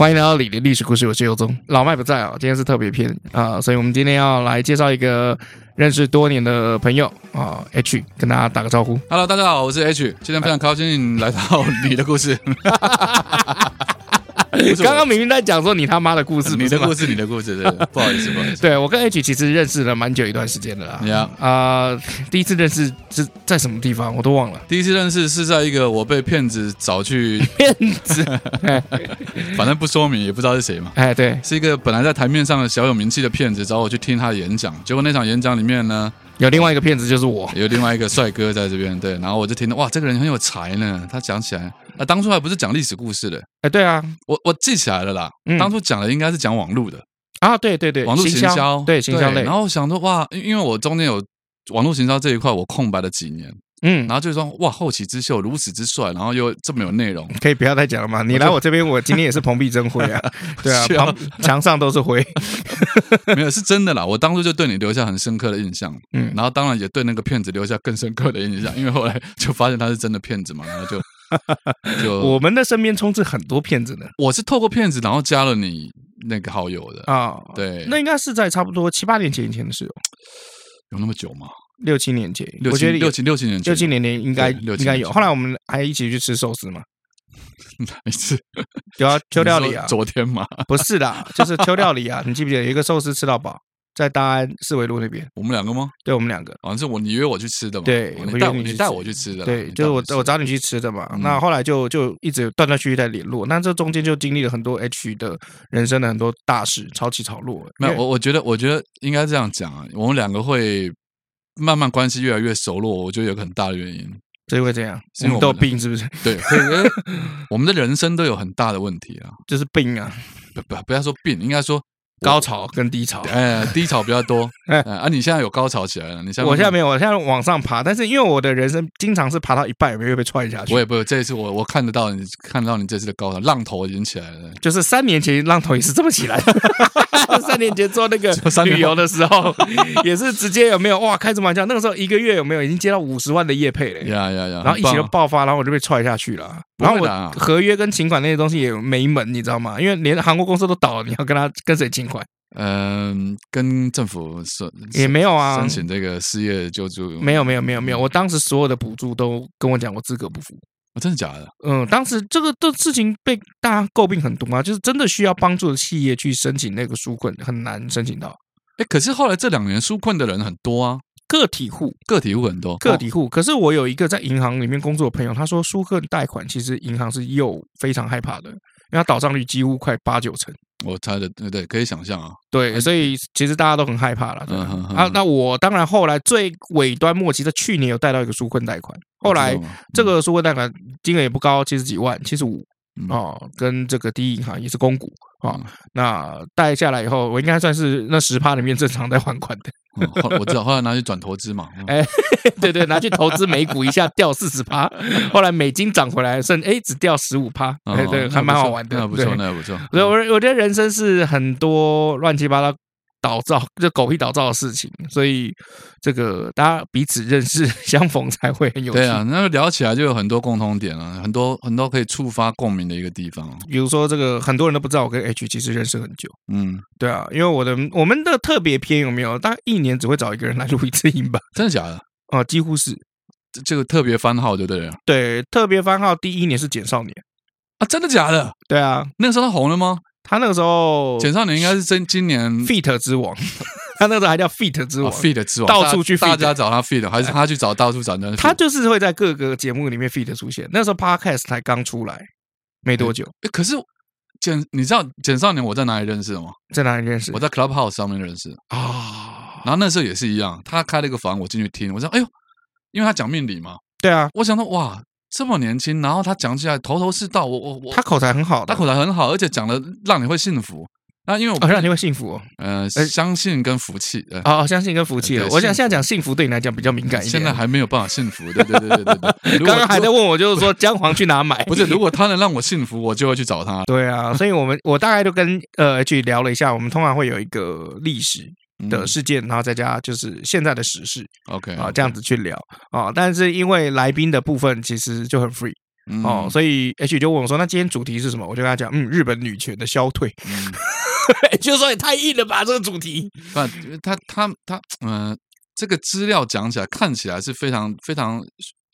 欢迎来到李的历史故事，我是尤宗。老麦不在啊，今天是特别篇啊，所以我们今天要来介绍一个认识多年的朋友啊，H，跟大家打个招呼。Hello，大家好，我是 H，今天非常高兴来到你的故事。刚刚明明在讲说你他妈的故事，你的故事，你的故事，对，不好意思，不好意思。对，我跟 H 其实认识了蛮久一段时间的啦。你啊，啊，第一次认识是在什么地方，我都忘了。第一次认识是在一个我被骗子找去骗子，反正不说明也不知道是谁嘛。哎，对，是一个本来在台面上的小有名气的骗子找我去听他的演讲，结果那场演讲里面呢，有另外一个骗子就是我，有另外一个帅哥在这边，对，然后我就听到哇，这个人很有才呢，他讲起来。啊，当初还不是讲历史故事的，哎，对啊，我我记起来了啦。嗯、当初讲的应该是讲网络的啊，对对对，网络行销，对行销类。然后想说哇，因为我中间有网络行销这一块，我空白了几年，嗯，然后就说哇，后起之秀如此之帅，然后又这么有内容，可以不要再讲了吗？你来我这边，我今天也是蓬荜生辉啊，对啊，墙墙上都是灰，没有是真的啦。我当初就对你留下很深刻的印象，嗯，然后当然也对那个骗子留下更深刻的印象，因为后来就发现他是真的骗子嘛，然后就。就我们的身边充斥很多骗子呢。我是透过骗子，然后加了你那个好友的啊。对，那应该是在差不多七八年前以前的事哦。有那么久吗？六七年前，我觉得六七六七年前，六七年前应该应该有。后来我们还一起去吃寿司嘛？哪一次？有啊，秋料理啊。昨天嘛？不是的，就是秋料理啊。你记不记得有一个寿司吃到饱？在大安四维路那边，我们两个吗？对，我们两个，好像是我你约我去吃的嘛。对，你带你带我去吃的。对，就是我我找你去吃的嘛。那后来就就一直断断续续在联络。那这中间就经历了很多 H 的人生的很多大事，潮起潮落。没有，我我觉得我觉得应该这样讲啊。我们两个会慢慢关系越来越熟络，我觉得有个很大的原因。所以会这样？是因为都有病是不是？对，我们的人生都有很大的问题啊，就是病啊。不不，不要说病，应该说。高潮跟低潮，哎，低潮比较多，哎，啊，你现在有高潮起来了，你现在我现在没有，我现在往上爬，但是因为我的人生经常是爬到一半，有没有被踹下去？我也不，这一次我我看得到你，看得到你这次的高潮，浪头已经起来了，就是三年前浪头也是这么起来的，三年前做那个旅游的时候，也是直接有没有哇，开什么玩笑？那个时候一个月有没有已经接到五十万的业配了？呀呀呀！然后疫情就爆发，然后我就被踹下去了，然后我合约跟请款那些东西也没门，你知道吗？因为连韩国公司都倒了，你要跟他跟谁请款？嗯，跟政府申也没有啊，申请这个失业救助没有没有没有没有，我当时所有的补助都跟我讲我资格不符，真的假的？嗯，当时这个的事情被大家诟病很多啊，就是真的需要帮助的企业去申请那个纾困很难申请到。哎，可是后来这两年纾困的人很多啊，个体户个体户很多，个体户。可是我有一个在银行里面工作的朋友，他说纾困贷款其实银行是又非常害怕的，因为它倒账率几乎快八九成。我猜的对对，可以想象啊。对，所以其实大家都很害怕了。嗯哼哼啊，那我当然后来最尾端末期，在去年有贷到一个纾困贷款，后来这个纾困贷款金额也不高，七十几万，七十五哦，跟这个第一银行也是公股啊。那贷下来以后，我应该算是那十趴里面正常在还款的。我知道，后来拿去转投资嘛。哎，对对，拿去投资美股，一下掉四十趴，后来美金涨回来，剩哎只掉十五趴。哎，对，还蛮好玩的。那不错，那不错。我我觉得人生是很多乱七八糟。倒灶，就狗屁倒灶的事情，所以这个大家彼此认识、相逢才会很有趣。对啊，那个聊起来就有很多共同点啊，很多很多可以触发共鸣的一个地方。比如说，这个很多人都不知道我跟 H 其实认识很久。嗯，对啊，因为我的我们的特别篇有没有？大概一年只会找一个人来录一次音吧？真的假的？啊，几乎是这个特别番号，对不对？对，特别番号第一年是简少年啊，真的假的？对啊，那个时候他红了吗？他那个时候，简少年应该是真今年 feat 之王，他那个时候还叫 feat 之王，feat 之王，到处去 feat，大家找他 feat，还是他去找到处找人？他就是会在各个节目里面 feat 出现。那时候 podcast 才刚出来没多久，可是简，你知道简少年我在哪里认识的吗？在哪里认识？我在 Clubhouse 上面认识啊。然后那时候也是一样，他开了一个房，我进去听，我说哎呦，因为他讲命理嘛，对啊，我想说哇。这么年轻，然后他讲起来头头是道，我我我，他口才很好，他口才很好，而且讲的让你会幸福。那因为我好像你会幸福哦，呃，相信跟福气，哦，相信跟福气。我想现在讲幸福对你来讲比较敏感一点，现在还没有办法幸福，对对对对对对。刚刚还在问我，就是说姜黄去哪买？不是，如果他能让我幸福，我就会去找他。对啊，所以我们我大概就跟呃 H 聊了一下，我们通常会有一个历史的事件，然后再加就是现在的时事，OK 啊，这样子去聊啊。但是因为来宾的部分其实就很 free。哦，所以 H 就问我说：“那今天主题是什么？”我就跟他讲：“嗯，日本女权的消退。嗯” 就说也太硬了吧，这个主题。不，他他他，嗯、呃，这个资料讲起来看起来是非常非常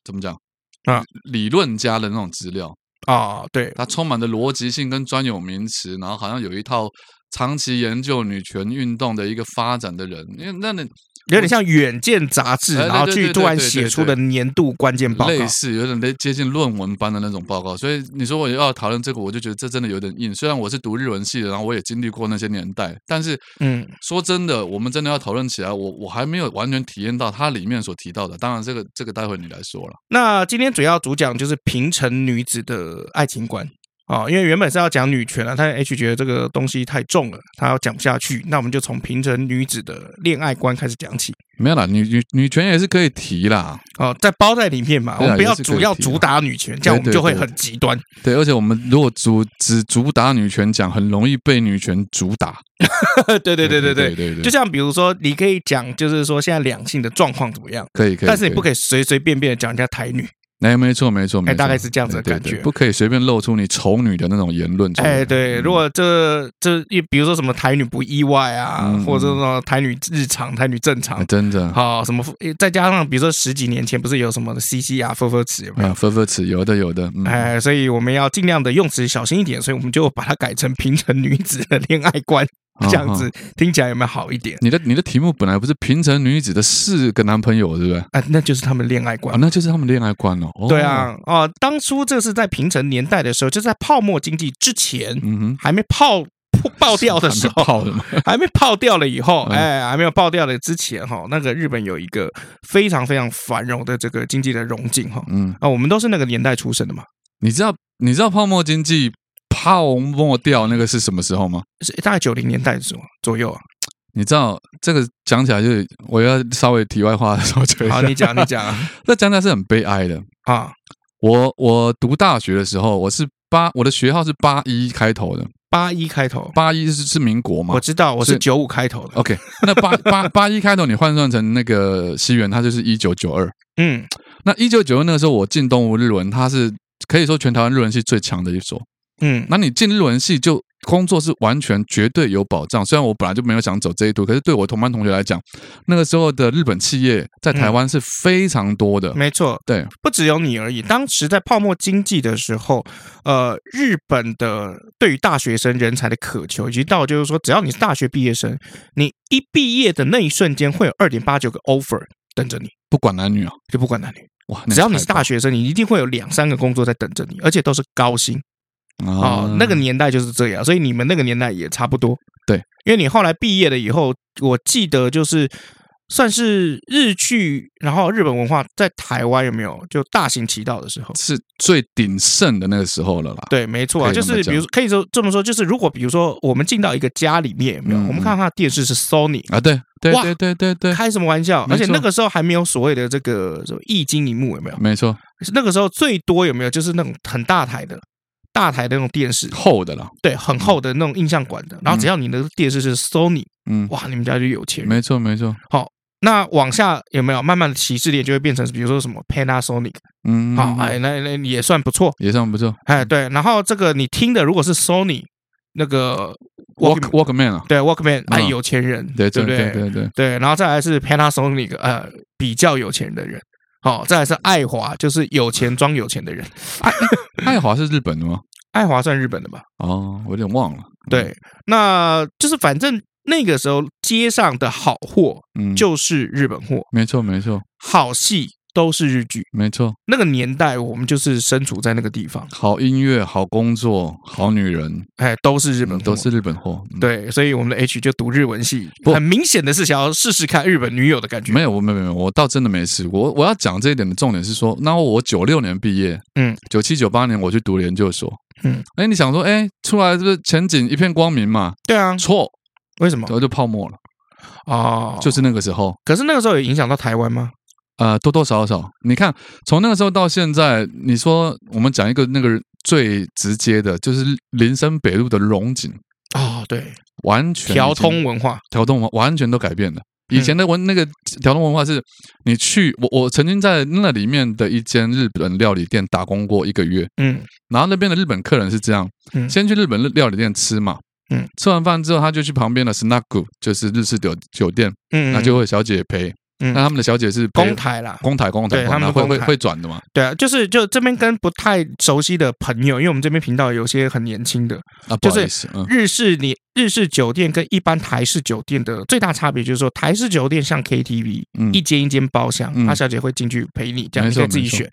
怎么讲啊？理论家的那种资料啊，对，它充满的逻辑性跟专有名词，然后好像有一套长期研究女权运动的一个发展的人，因为那你。有点像《远见》杂志，然后去突然写出的年度关键报告，类似有点接近论文般的那种报告。所以你说我要讨论这个，我就觉得这真的有点硬。虽然我是读日文系的，然后我也经历过那些年代，但是，嗯，说真的，我们真的要讨论起来，我我还没有完全体验到它里面所提到的。当然，这个这个待会你来说了。那今天主要主讲就是平成女子的爱情观。哦，因为原本是要讲女权啊，但 H 觉得这个东西太重了，他要讲不下去。那我们就从平成女子的恋爱观开始讲起。没有啦，女女女权也是可以提啦。哦，在包在里面嘛，啊、我们不要主要主打女权，这样我们就会很极端。对，而且我们如果主只主打女权讲，很容易被女权主打。对对对对对对对，就像比如说，你可以讲，就是说现在两性的状况怎么样？可以可以，但是你不可以随随便便的讲人家台女。哎，没错，没错，没错，大概是这样子的感觉，对对对，不可以随便露出你丑女的那种言论。哎，对，如果这这一，比如说什么台女不意外啊，嗯、或者说台女日常、台女正常，真的好什么？再加上比如说十几年前不是有什么 CC 啊、分分词有没有？分分词有的有的。嗯、哎，所以我们要尽量的用词小心一点，所以我们就把它改成平成女子的恋爱观。这样子听起来有没有好一点？你的你的题目本来不是平成女子的四个男朋友，对不对？啊，那就是他们恋爱观，那就是他们恋爱观了。对啊，哦，当初这是在平成年代的时候，就是在泡沫经济之前，嗯哼，还没泡爆掉的时候？还没泡掉了以后，哎，还没有爆掉了之前，哈，那个日本有一个非常非常繁荣的这个经济的荣景，哈，嗯，啊，我们都是那个年代出生的嘛。你知道你知道泡沫经济？泡沫掉那个是什么时候吗？是大概九零年代的时候左右啊。你知道这个讲起来就是我要稍微题外话的时候就，好，你讲你讲啊。那讲起来是很悲哀的啊。我我读大学的时候，我是八，我的学号是八一开头的，八一开头，八一是是民国嘛？我知道，我是九五开头的。OK，那八八 八一开头，你换算成那个西元，它就是一九九二。嗯，那一九九二那个时候，我进东吴日文，它是可以说全台湾日文系最强的一所。嗯，那你进日文系就工作是完全绝对有保障。虽然我本来就没有想走这一途，可是对我同班同学来讲，那个时候的日本企业在台湾是非常多的。嗯、没错，对，不只有你而已。当时在泡沫经济的时候，呃，日本的对于大学生人才的渴求，以及到就是说，只要你是大学毕业生，你一毕业的那一瞬间，会有二点八九个 offer 等着你，不管男女啊，就不管男女。哇，只要你是大学生，你一定会有两三个工作在等着你，而且都是高薪。哦，那个年代就是这样，所以你们那个年代也差不多。对，因为你后来毕业了以后，我记得就是算是日剧，然后日本文化在台湾有没有就大行其道的时候，是最鼎盛的那个时候了啦。对，没错啊，就是比如说可以说这么说，就是如果比如说我们进到一个家里面有没有，我们看到他的电视是 Sony 啊，对对对对对对，开什么玩笑？而且那个时候还没有所谓的这个什么液晶萤幕有没有？没错，那个时候最多有没有就是那种很大台的。大台的那种电视，厚的了，对，很厚的那种印象馆的。然后只要你的电视是 Sony，嗯，哇，你们家就有钱。没错，没错。好，那往下有没有慢慢的歧视链就会变成，比如说什么 Panasonic，嗯，好，哎，那那也算不错，也算不错。哎，对。然后这个你听的如果是 Sony 那个 Walk Walkman 啊，对 Walkman，哎，有钱人，对对对对对对。然后再来是 Panasonic，呃，比较有钱的人。好，再来是爱华，就是有钱装有钱的人。爱爱华是日本的吗？爱华算日本的吧？哦，我有点忘了。对，那就是反正那个时候街上的好货，嗯，就是日本货。没错，没错。好戏都是日剧，没错。那个年代我们就是身处在那个地方，好音乐、好工作、好女人，哎，都是日本，都是日本货。对，所以我们的 H 就读日文系，很明显的是想要试试看日本女友的感觉。没有，我没有没有，我倒真的没试过。我我要讲这一点的重点是说，那我九六年毕业，嗯，九七九八年我去读研究所，嗯，哎，你想说，哎，出来是不是前景一片光明嘛？对啊，错，为什么？然后就泡沫了。哦，就是那个时候。可是那个时候有影响到台湾吗？呃，多多少少。你看，从那个时候到现在，你说我们讲一个那个最直接的，就是林森北路的龙井。哦，对，完全条通文化，条通文化完全都改变了。以前的文那个条通文化是，你去我我曾经在那里面的一间日本料理店打工过一个月。嗯，然后那边的日本客人是这样，嗯，先去日本料理店吃嘛。嗯，吃完饭之后，他就去旁边的 snack，就是日式酒酒店，嗯，那就会有小姐陪。嗯，那他们的小姐是公台啦，公台公台，他们会会会转的吗？对啊，就是就这边跟不太熟悉的朋友，因为我们这边频道有些很年轻的，啊，就是日式你日式酒店跟一般台式酒店的最大差别就是说，台式酒店像 KTV，一间一间包厢，他小姐会进去陪你，这样你可以自己选。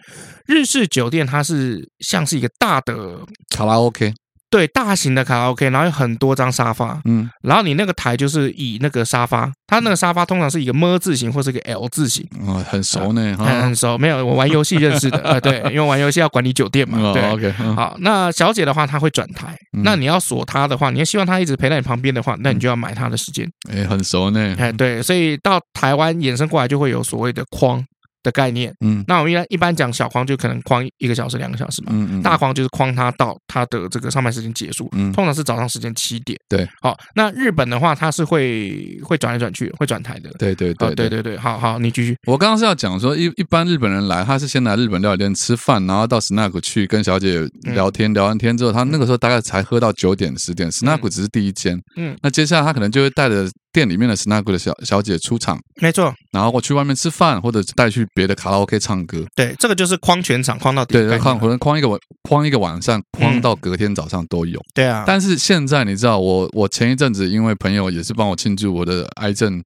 日式酒店它是像是一个大的卡拉 OK。对，大型的卡拉 OK，然后有很多张沙发，嗯，然后你那个台就是以那个沙发，它那个沙发通常是一个 ㄇ 字形或是一个 L 字形，啊、哦，很熟呢，很很熟，没有我玩游戏认识的，呃，对，因为玩游戏要管理酒店嘛，对、哦、，OK，、嗯、好，那小姐的话她会转台，嗯、那你要锁她的话，你要希望她一直陪在你旁边的话，那你就要买她的时间，哎，很熟呢，哎，对，所以到台湾衍生过来就会有所谓的框。的概念，嗯，那我们一般一般讲小框就可能框一个小时、两个小时嘛，嗯嗯，大框就是框它到它的这个上班时间结束，嗯，通常是早上时间七点，对，好，那日本的话，它是会会转来转去，会转台的，对对对对。对对，好好，你继续。我刚刚是要讲说，一一般日本人来，他是先来日本料理店吃饭，然后到 snack 去跟小姐聊天，聊完天之后，他那个时候大概才喝到九点十点，snack 只是第一间，嗯，那接下来他可能就会带着。店里面的 snack 的小小姐出场，没错。然后我去外面吃饭，或者带去别的卡拉 OK 唱歌。对，这个就是框全场，框到底。对，框可能框一个晚，框一个晚上，框到隔天早上都有。嗯、对啊。但是现在你知道，我我前一阵子因为朋友也是帮我庆祝我的癌症，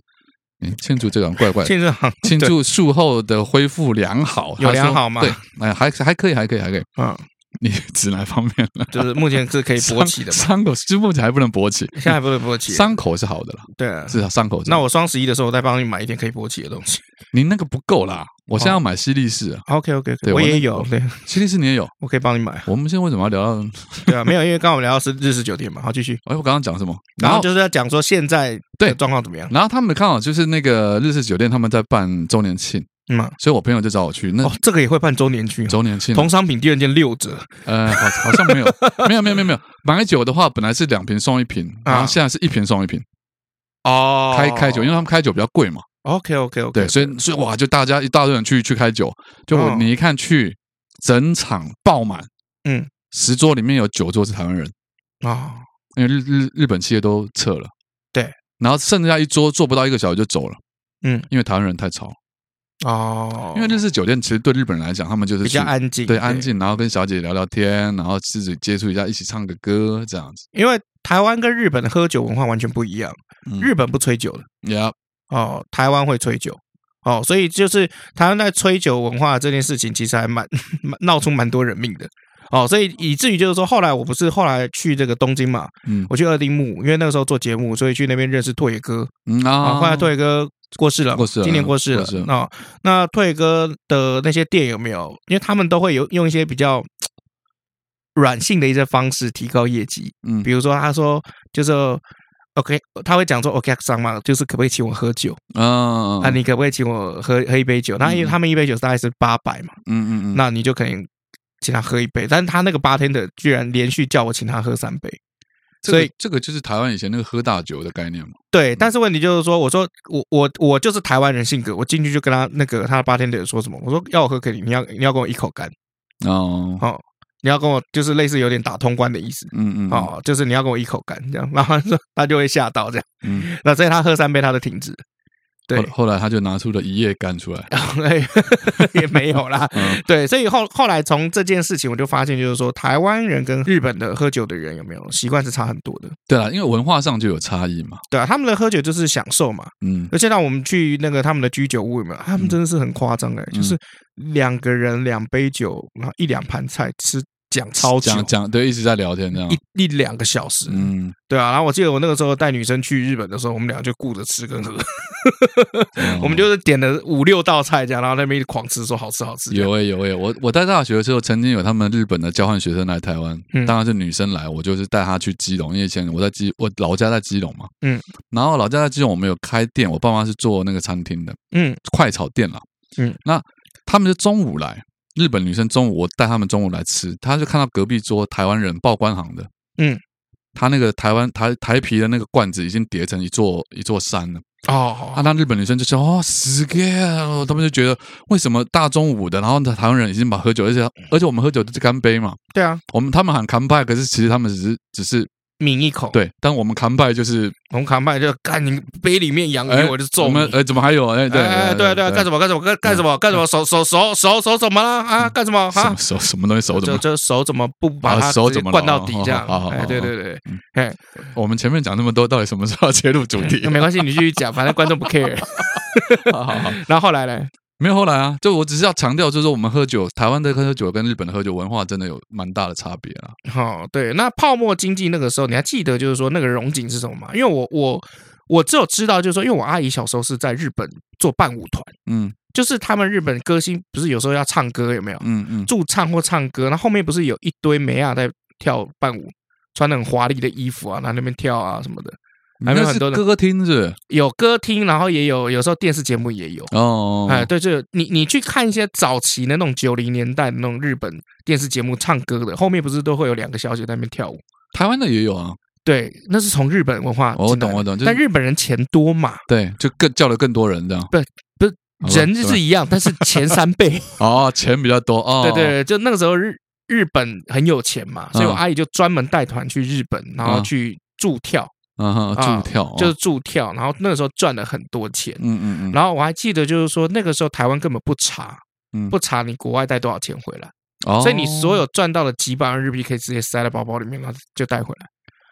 嗯、庆祝这个怪怪，庆祝庆祝术后的恢复良好，有良好吗？对，哎，还还可以，还可以，还可以。嗯。你指哪方面了？就是目前是可以勃起的伤口，就目前还不能勃起，现在还不能勃起。伤口是好的了，对啊，至少伤口。那我双十一的时候，我再帮你买一点可以勃起的东西。你那个不够啦，我现在要买西力士。OK OK，对，我也有。对，西力士你也有，我可以帮你买。我们现在为什么要聊到？对啊，没有，因为刚刚我们聊到是日式酒店嘛。好，继续。哎，我刚刚讲什么？然后就是要讲说现在对状况怎么样。然后他们刚好就是那个日式酒店，他们在办周年庆。嗯，所以我朋友就找我去。那、哦、这个也会办周年庆，周年庆同商品第二件六折。呃，好，好像没有，没有，没有，没有，没有。买酒的话，本来是两瓶送一瓶，然后现在是一瓶送一瓶。哦，开开酒，因为他们开酒比较贵嘛。OK，OK，OK。对，所以所以哇，就大家一大堆人去去开酒，就你一看去，整场爆满。嗯，十桌里面有九桌是台湾人啊，哦、因为日日日本企业都撤了。对，然后剩下一桌坐不到一个小时就走了。嗯，因为台湾人太吵。哦，因为日式酒店其实对日本人来讲，他们就是比较安静，对，安静，然后跟小姐聊聊天，然后自己接触一下，一起唱个歌这样子。因为台湾跟日本的喝酒文化完全不一样，日本不吹酒的，Yeah，哦，台湾会吹酒，哦，所以就是台湾在吹酒文化这件事情，其实还蛮 蛮闹出蛮多人命的，哦，所以以至于就是说，后来我不是后来去这个东京嘛，嗯，我去二丁目，因为那个时候做节目，所以去那边认识拓野哥，嗯啊，后来拓野哥。过世了，过世了，今年过世了。那那退哥的那些店有没有？因为他们都会有用一些比较软性的一些方式提高业绩。嗯，比如说他说就是 OK，他会讲说 OK 上嘛，就是可不可以请我喝酒？啊，啊，你可不可以请我喝喝一杯酒？那因为他们一杯酒大概是八百嘛。嗯嗯嗯，那你就可以请他喝一杯。但是他那个 bartender 居然连续叫我请他喝三杯。所以这个就是台湾以前那个喝大酒的概念嘛。对，但是问题就是说，我说我我我就是台湾人性格，我进去就跟他那个他的八天的说什么，我说要我喝给你，你要你要跟我一口干哦，好，你要跟我就是类似有点打通关的意思，嗯嗯，哦，就是你要跟我一口干这样，然后他就会吓到这样，嗯，那所以他喝三杯他就停止，对，后来他就拿出了一夜干出来，也没有啦。嗯、对，所以后后来从这件事情，我就发现，就是说台湾人跟日本的喝酒的人有没有习惯是差很多的。对啊，因为文化上就有差异嘛。对啊，他们的喝酒就是享受嘛。嗯，而且当我们去那个他们的居酒屋有没有？他们真的是很夸张哎，嗯、就是两个人两杯酒，然后一两盘菜吃。讲超讲讲对，一直在聊天这样一一两个小时，嗯，对啊。然后我记得我那个时候带女生去日本的时候，我们俩就顾着吃跟喝，嗯、我们就是点了五六道菜这样，然后那边狂吃，说好吃好吃。有诶有诶，我我在大学的时候，曾经有他们日本的交换学生来台湾，嗯、当然是女生来，我就是带她去基隆，因为以前我在基我老家在基隆嘛，嗯，然后老家在基隆，我们有开店，我爸妈是做那个餐厅的，嗯，快炒店啦，嗯，那他们是中午来。日本女生中午，我带他们中午来吃，她就看到隔壁桌台湾人报关行的，嗯，他那个台湾台台啤的那个罐子已经叠成一座一座山了。哦，啊，那日本女生就说：“哦，死个，他们就觉得为什么大中午的，然后台湾人已经把喝酒，而且而且我们喝酒都是干杯嘛，对啊，我们他们喊干杯，可是其实他们只是只是。”抿一口，对，但我们扛拜就是我们扛拜就干你杯里面洋芋，我就揍你。我们哎，怎么还有？哎，对，哎，对对，干什么？干什么？干干什么？干什么？手手手手手怎么了？啊，干什么？啊，手什么东西？手怎么？这手怎么不把它手怎么灌到底这样？哎，对对对，哎，我们前面讲那么多，到底什么时候要切入主题？没关系，你继续讲，反正观众不 care。好 好好，然后后来呢？没有后来啊，就我只是要强调，就是说我们喝酒，台湾的喝酒跟日本的喝酒文化真的有蛮大的差别啊。好、哦，对，那泡沫经济那个时候，你还记得就是说那个荣景是什么吗？因为我我我只有知道，就是说，因为我阿姨小时候是在日本做伴舞团，嗯，就是他们日本歌星不是有时候要唱歌有没有？嗯嗯，驻唱或唱歌，那后，后面不是有一堆美亚在跳伴舞，穿的很华丽的衣服啊，在那边跳啊什么的。还有很多的歌厅是，有歌厅，然后也有有时候电视节目也有哦。哎，对，就你你去看一些早期的那种九零年代那种日本电视节目唱歌的，后面不是都会有两个小姐在那边跳舞？台湾的也有啊。对，那是从日本文化。我懂，我懂。但日本人钱多嘛？对，就更叫了更多人这样。不，不是人就是一样，但是钱三倍。哦，钱比较多哦。对对，就那个时候日日本很有钱嘛，所以我阿姨就专门带团去日本，然后去助跳。嗯哼，助跳、哦、就是助跳，然后那个时候赚了很多钱。嗯嗯嗯。然后我还记得，就是说那个时候台湾根本不查，嗯、不查你国外带多少钱回来，哦、所以你所有赚到的几百万日币可以直接塞在包包里面，然后就带回来。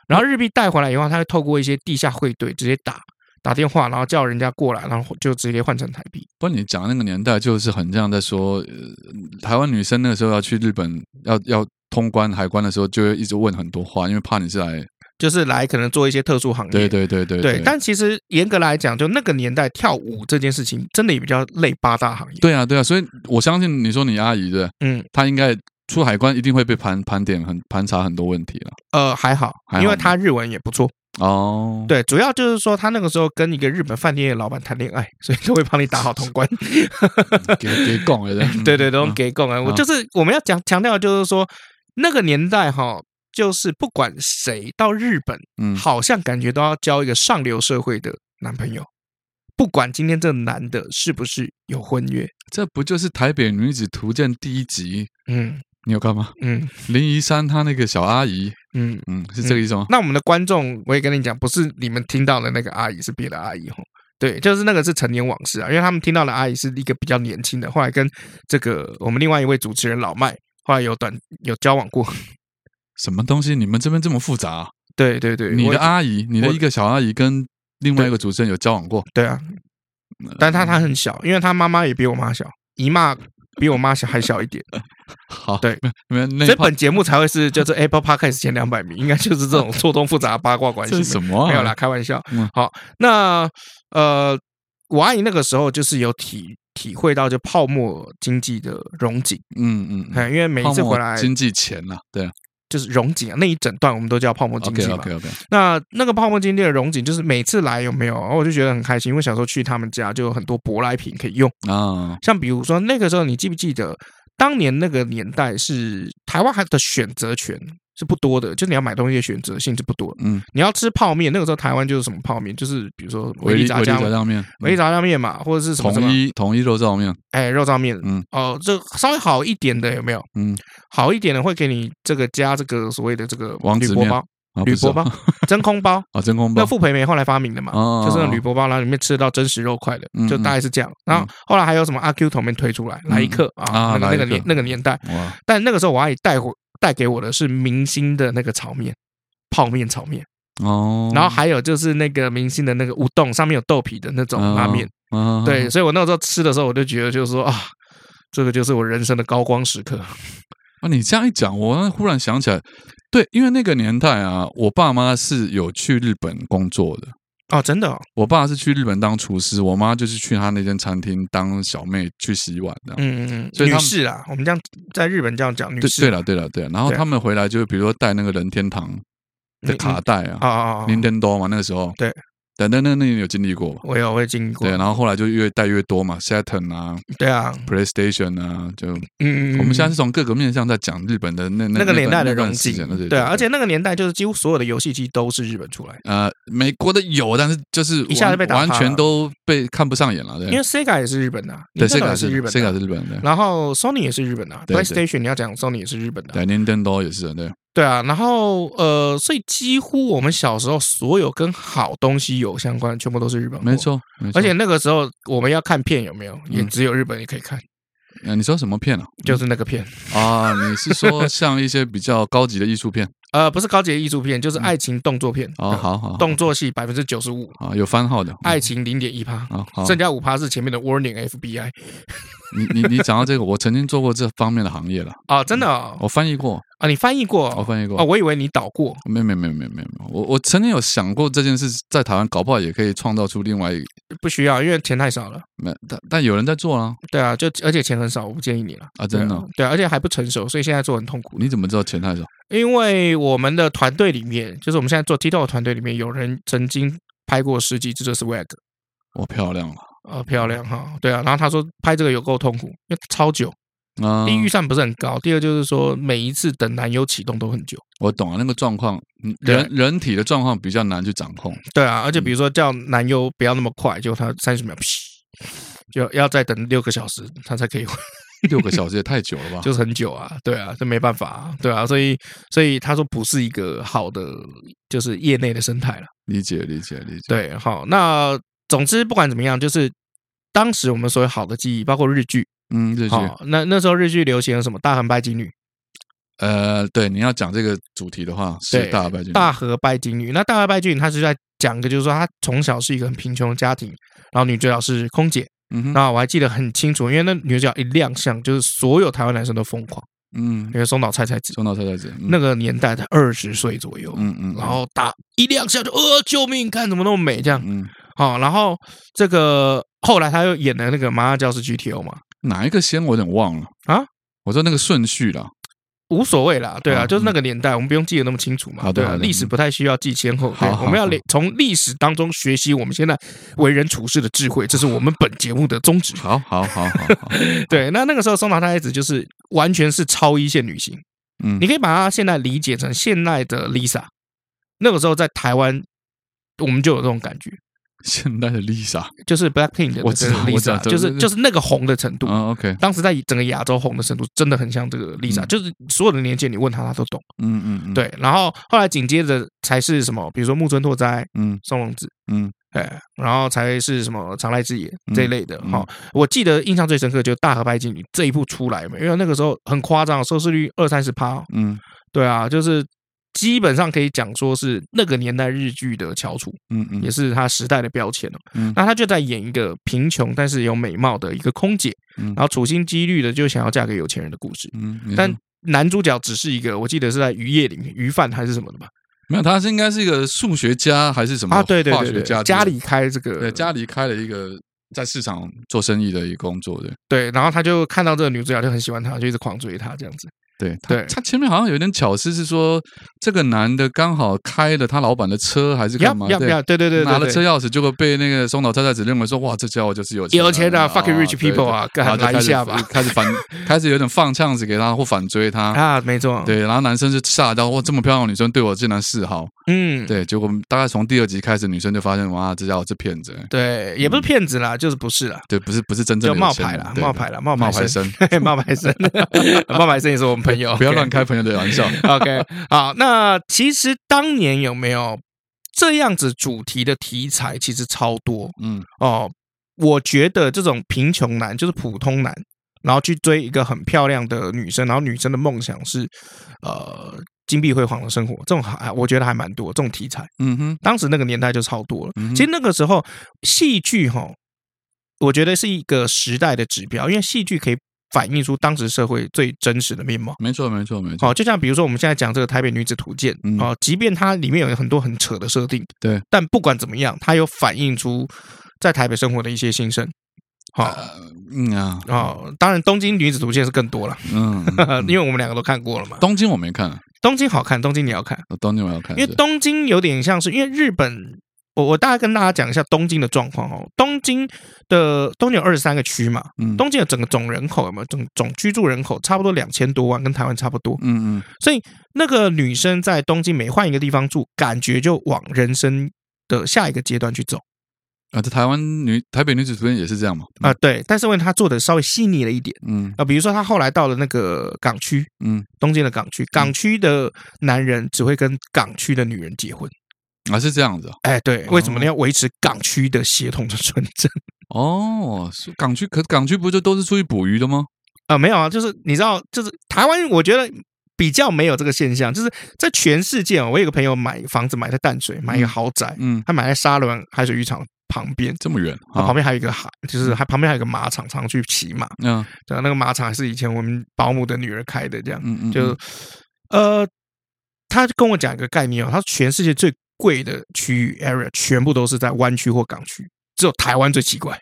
然后日币带回来以后，他会透过一些地下汇兑直接打打电话，然后叫人家过来，然后就直接换成台币。不过你讲的那个年代就是很像在说，呃、台湾女生那个时候要去日本要要通关海关的时候，就会一直问很多话，因为怕你是来。就是来可能做一些特殊行业，对对对对对。但其实严格来讲，就那个年代跳舞这件事情，真的也比较累八大行业。对啊对啊，所以我相信你说你阿姨的，嗯，她应该出海关一定会被盘盘点很盘查很多问题了。呃，还好，因为她日文也不错哦。对，主要就是说她那个时候跟一个日本饭店的老板谈恋爱，所以就会帮你打好通关。给给供的，对对，都给供啊。我就是我们要讲强调的就是说那个年代哈。就是不管谁到日本，嗯，好像感觉都要交一个上流社会的男朋友。不管今天这个男的是不是有婚约，这不就是《台北女子图鉴》第一集？嗯，你有看吗？嗯，林怡珊她那个小阿姨，嗯嗯，是这个意思吗？那我们的观众，我也跟你讲，不是你们听到的那个阿姨，是别的阿姨哦。对，就是那个是陈年往事啊，因为他们听到的阿姨是一个比较年轻的，后来跟这个我们另外一位主持人老麦后来有短有交往过。什么东西？你们这边这么复杂啊？对对对，你的阿姨，你的一个小阿姨跟另外一个主持人有交往过？对啊，但她她很小，因为她妈妈也比我妈小，姨妈比我妈小还小一点。好，对，所以本节目才会是就是 Apple Podcast 前两百名，应该就是这种 错综复杂的八卦关系。这是什么？没有啦，开玩笑。嗯好，那呃，我阿姨那个时候就是有体体会到就泡沫经济的荣景。嗯嗯，因为每一次回来经济钱呐，对。就是荣景啊，那一整段我们都叫泡沫经济嘛。Okay, okay, okay. 那那个泡沫经济的荣景，就是每次来有没有，我就觉得很开心，因为小时候去他们家就有很多舶来品可以用啊。像比如说那个时候，你记不记得当年那个年代是台湾还的选择权？是不多的，就你要买东西的选择性是不多。嗯，你要吃泡面，那个时候台湾就是什么泡面，就是比如说维力炸酱面、维力炸酱面嘛，或者是什么统一统一肉燥面，哎，肉燥面，嗯，哦，这稍微好一点的有没有？嗯，好一点的会给你这个加这个所谓的这个王子面包，铝箔包，真空包啊，真空包。那傅培梅后来发明的嘛，就是那铝箔包，然后里面吃得到真实肉块的，就大概是这样。然后后来还有什么阿 Q 桶面推出来，来一克啊，那个年那个年代。但那个时候我阿姨带回带给我的是明星的那个炒面，泡面炒面哦。然后还有就是那个明星的那个乌冬，上面有豆皮的那种拉面。对，所以我那时候吃的时候，我就觉得就是说啊，这个就是我人生的高光时刻。啊，你这样一讲，我忽然想起来，对，因为那个年代啊，我爸妈是有去日本工作的哦，真的，我爸是去日本当厨师，我妈就是去他那间餐厅当小妹去洗碗的，嗯嗯嗯，所以女士啊，我们这样在日本这样讲，女士，对了对了对了，然后他们回来就比如说带那个任天堂的卡带啊，啊啊啊，Nintendo 嘛，那个时候，对。等等，那那你有经历过吗？我有，我也经历过。对，然后后来就越带越多嘛，Saturn 啊，对啊，PlayStation 啊，就嗯，我们现在是从各个面向在讲日本的那那个年代的荣景，对啊，而且那个年代就是几乎所有的游戏机都是日本出来。呃，美国的有，但是就是一下子被打完全都被看不上眼了。对因为 Sega 也是日本的，对，Sega 是日本，Sega 是日本的。然后 Sony 也是日本的，PlayStation 你要讲 Sony 也是日本的，对，Nintendo 也是对。对啊，然后呃，所以几乎我们小时候所有跟好东西有相关，全部都是日本。没错，没错。而且那个时候我们要看片有没有，也只有日本也可以看。嗯、啊，你说什么片啊？就是那个片 啊，你是说像一些比较高级的艺术片？呃，不是高级的艺术片，就是爱情动作片。哦，好好，动作戏百分之九十五啊，有番号的。爱情零点一趴，剩下五趴是前面的 Warning FBI。你你你讲到这个，我曾经做过这方面的行业了。啊，真的，我翻译过。啊，你翻译过，我翻译过。啊，我以为你导过，没有没有没有没有没有，我我曾经有想过这件事，在台湾搞不好也可以创造出另外一个，不需要，因为钱太少了，没，但但有人在做啊，对啊，就而且钱很少，我不建议你了。啊，真的，对，而且还不成熟，所以现在做很痛苦。你怎么知道钱太少？因为我们的团队里面，就是我们现在做 TikTok 的团队里面，有人曾经拍过十几支的 Swag，我漂亮了。呃，漂亮哈，对啊，然后他说拍这个有够痛苦，因为超久，啊，第一预算不是很高，第二就是说每一次等男优启动都很久。我懂啊，那个状况，人人体的状况比较难去掌控。对啊，而且比如说叫男优不要那么快，就他三十秒，就要再等六个小时他才可以。六个小 时也太久了吧？就是很久啊，对啊，这没办法啊，对啊，所以所以他说不是一个好的，就是业内的生态了。理解理解理解。对，好，那。总之，不管怎么样，就是当时我们所有好的记忆，包括日剧，嗯，日剧。那那时候日剧流行什么？大和拜金女。呃，对，你要讲这个主题的话，是大和拜金女。大和拜金女。那大和拜金女，她是在讲个，就是说她从小是一个很贫穷的家庭，然后女主角是空姐。嗯哼，那我还记得很清楚，因为那女主角一亮相，就是所有台湾男生都疯狂。嗯，因为松岛菜菜子，松岛菜菜子，那个年代才二十岁左右。嗯嗯，然后打一亮相就呃，救命！看怎么那么美这样。嗯。好，然后这个后来他又演了那个《麻辣教师 GTO》嘛？哪一个先我有点忘了啊？我说那个顺序啦，无所谓啦，对啊，就是那个年代，我们不用记得那么清楚嘛。对啊，历史不太需要记先后，对，我们要从历史当中学习我们现在为人处事的智慧，这是我们本节目的宗旨。好好好好，对，那那个时候松岛菜菜子就是完全是超一线女星，嗯，你可以把她现在理解成现在的 Lisa。那个时候在台湾，我们就有这种感觉。现代的 Lisa 就是 Blackpink 的 Lisa，就是就是那个红的程度。OK，当时在整个亚洲红的程度真的很像这个 Lisa，就是所有的年纪你问他，他都懂。嗯嗯嗯，对。然后后来紧接着才是什么？比如说木村拓哉，嗯，松隆子，嗯，对。然后才是什么长濑智也这一类的。哈，我记得印象最深刻就是《大和拜金女》这一部出来嘛，因为那个时候很夸张，收视率二三十趴。嗯，对啊，就是。基本上可以讲说是那个年代日剧的翘楚，嗯嗯，也是他时代的标签了。嗯，那他就在演一个贫穷但是有美貌的一个空姐，嗯，然后处心积虑的就想要嫁给有钱人的故事。嗯，但男主角只是一个，我记得是在渔业里面鱼贩还是什么的吧？没有，他是应该是一个数学家还是什么？啊，对对对对，家里开这个，对，家里开了一个在市场做生意的一个工作的。对，然后他就看到这个女主角就很喜欢她，就一直狂追她这样子。对对，他前面好像有点巧思，是说这个男的刚好开了他老板的车，还是干嘛？要不要？对对对，拿了车钥匙，结果被那个松岛菜菜子认为说，哇，这家伙就是有钱，有钱的 fucking rich people 啊，来一下吧，开始反，开始有点放呛子给他或反追他啊，没错，对，然后男生就吓到，哇，这么漂亮的女生对我竟然示好，嗯，对，结果大概从第二集开始，女生就发现哇，这家伙是骗子。对，也不是骗子啦，就是不是啦。对，不是不是真正的冒牌啦，冒牌啦，冒冒牌生，冒牌生，冒牌生也是我们朋友，不要乱开朋友的玩笑。OK，好，那其实当年有没有这样子主题的题材？其实超多。嗯，哦，我觉得这种贫穷男就是普通男。然后去追一个很漂亮的女生，然后女生的梦想是，呃，金碧辉煌的生活。这种还我觉得还蛮多这种题材。嗯哼，当时那个年代就超多了。嗯、其实那个时候戏剧哈，我觉得是一个时代的指标，因为戏剧可以反映出当时社会最真实的面貌。没错，没错，没错。哦，就像比如说我们现在讲这个《台北女子图鉴》嗯，哦，即便它里面有很多很扯的设定，对，但不管怎么样，它有反映出在台北生活的一些心声。好，嗯啊，哦，当然，东京女子图鉴是更多了，嗯，因为我们两个都看过了嘛。东京我没看，东京好看，东京你要看，东京我要看，因为东京有点像是，因为日本，我我大概跟大家讲一下东京的状况哦。东京的东京有二十三个区嘛，嗯，东京的整个总人口有没有总总居住人口差不多两千多万，跟台湾差不多，嗯嗯，所以那个女生在东京每换一个地方住，感觉就往人生的下一个阶段去走。啊，这台湾女台北女子图鉴也是这样嘛？啊，对，但是问她做的稍微细腻了一点，嗯啊，比如说她后来到了那个港区，嗯，东京的港区，港区的男人只会跟港区的女人结婚，啊，是这样子，哎，对，为什么呢？要维持港区的协同的纯正？哦，港区，可是港区不就都是出去捕鱼的吗？啊，没有啊，就是你知道，就是台湾，我觉得比较没有这个现象，就是在全世界，我有个朋友买房子买在淡水，买一个豪宅，嗯，他买在沙仑海水浴场。旁边这么远，旁边还有一个海，就是还旁边还有一个马场，常去骑马。嗯，对，那个马场还是以前我们保姆的女儿开的，这样。嗯嗯，就呃，他跟我讲一个概念哦，他说全世界最贵的区域 area 全部都是在湾区或港区，只有台湾最奇怪，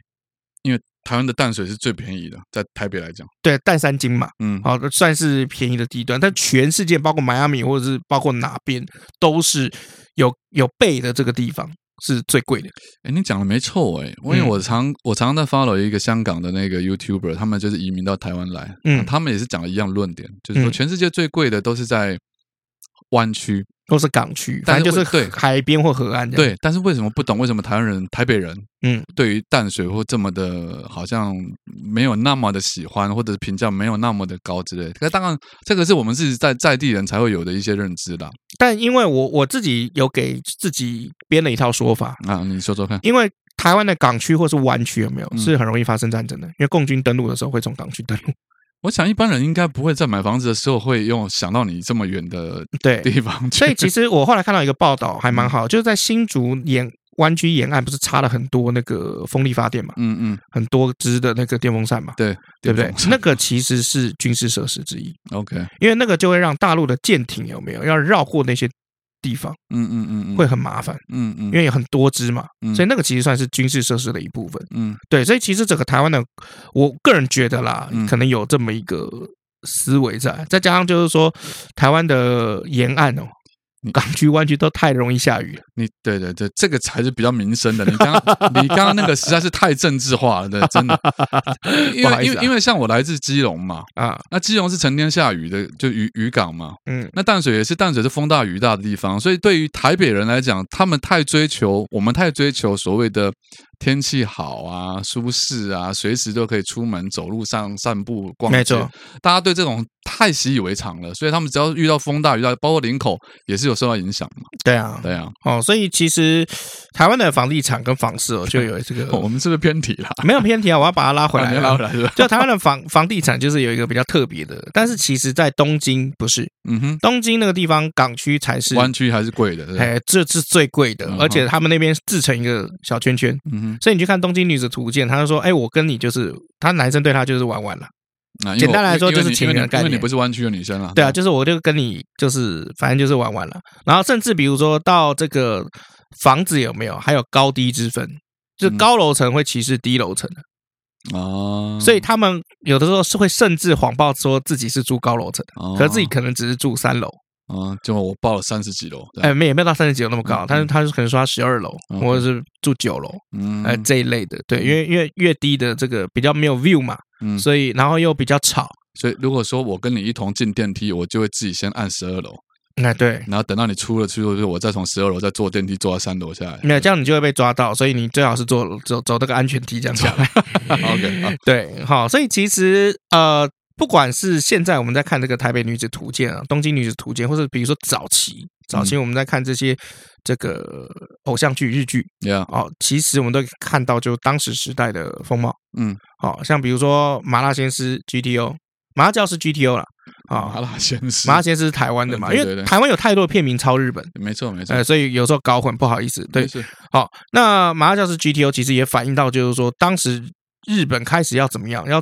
因为台湾的淡水是最便宜的，在台北来讲，对，淡三金嘛，嗯，好，算是便宜的地段，但全世界包括迈阿密或者是包括哪边都是有有背的这个地方。是最贵的。哎，你讲的没错哎，因为我常我常常在 follow 一个香港的那个 YouTuber，他们就是移民到台湾来，嗯，他们也是讲了一样论点，就是说全世界最贵的都是在湾区。都是港区，反正就是对海边或河岸。对，但是为什么不懂？为什么台湾人、台北人，嗯，对于淡水或这么的，好像没有那么的喜欢，或者是评价没有那么的高之类的？可当然，这个是我们自己在在地人才会有的一些认知啦。但因为我我自己有给自己编了一套说法啊，你说说看。因为台湾的港区或是湾区有没有是很容易发生战争的？因为共军登陆的时候会从港区登陆。我想一般人应该不会在买房子的时候会用想到你这么远的对地方。对，所以其实我后来看到一个报道还蛮好，就是在新竹沿湾区沿岸不是插了很多那个风力发电嘛？嗯嗯，很多支的那个电风扇嘛？对，对不对？那个其实是军事设施之一。OK，因为那个就会让大陆的舰艇有没有要绕过那些。地方，嗯嗯嗯，会很麻烦，嗯嗯，因为有很多支嘛，所以那个其实算是军事设施的一部分，嗯，对，所以其实整个台湾的，我个人觉得啦，可能有这么一个思维在，再加上就是说，台湾的沿岸哦。港区湾区都太容易下雨了，你对对对，这个才是比较民生的。你刚刚你刚刚那个实在是太政治化了，对，真的。因为因为因为像我来自基隆嘛，啊，那基隆是成天下雨的，就渔渔港嘛，嗯，那淡水也是淡水是风大雨大的地方，所以对于台北人来讲，他们太追求，我们太追求所谓的。天气好啊，舒适啊，随时都可以出门走路上散步逛街。没错，大家对这种太习以为常了，所以他们只要遇到风大雨大，包括林口也是有受到影响嘛。对啊，对啊。哦，所以其实台湾的房地产跟房市哦，就有这个。我们是不是偏题了？没有偏题啊，我要把它拉回来。啊、拉回来是吧？就台湾的房房地产就是有一个比较特别的，但是其实在东京不是。嗯哼，东京那个地方港区才是湾区还是贵的。哎，这是最贵的，而且他们那边自成一个小圈圈。嗯哼。所以你去看《东京女子图鉴》，他就说：“哎，我跟你就是，他男生对他就是玩玩了。简单来说就是情人的概念。因为你不是湾区的女生了，对啊，就是我就跟你就是，反正就是玩玩了。然后甚至比如说到这个房子有没有，还有高低之分，就是高楼层会歧视低楼层的哦。所以他们有的时候是会甚至谎报说自己是住高楼层的，可是自己可能只是住三楼。”啊，就我报了三十几楼，哎，没也没有到三十几楼那么高，但是他是可能说他十二楼，或者是住九楼，嗯，哎，这一类的，对，因为因为越低的这个比较没有 view 嘛，嗯，所以然后又比较吵，所以如果说我跟你一同进电梯，我就会自己先按十二楼，哎，对，然后等到你出了之后，就我再从十二楼再坐电梯坐到三楼下来。没有，这样你就会被抓到，所以你最好是坐走走那个安全梯这样下来。OK，对，好，所以其实呃。不管是现在我们在看这个《台北女子图鉴》啊，《东京女子图鉴》，或者比如说早期早期我们在看这些这个偶像剧、日剧，哦，其实我们都看到就当时时代的风貌，嗯，好像比如说《麻辣鲜师》GTO，麻辣教师 GTO 啦，啊，麻辣鲜师，麻辣鲜师是台湾的嘛，因为台湾有太多的片名抄日本，没错没错，所以有时候搞混，不好意思，对，好，那麻辣教师 GTO 其实也反映到就是说，当时日本开始要怎么样要。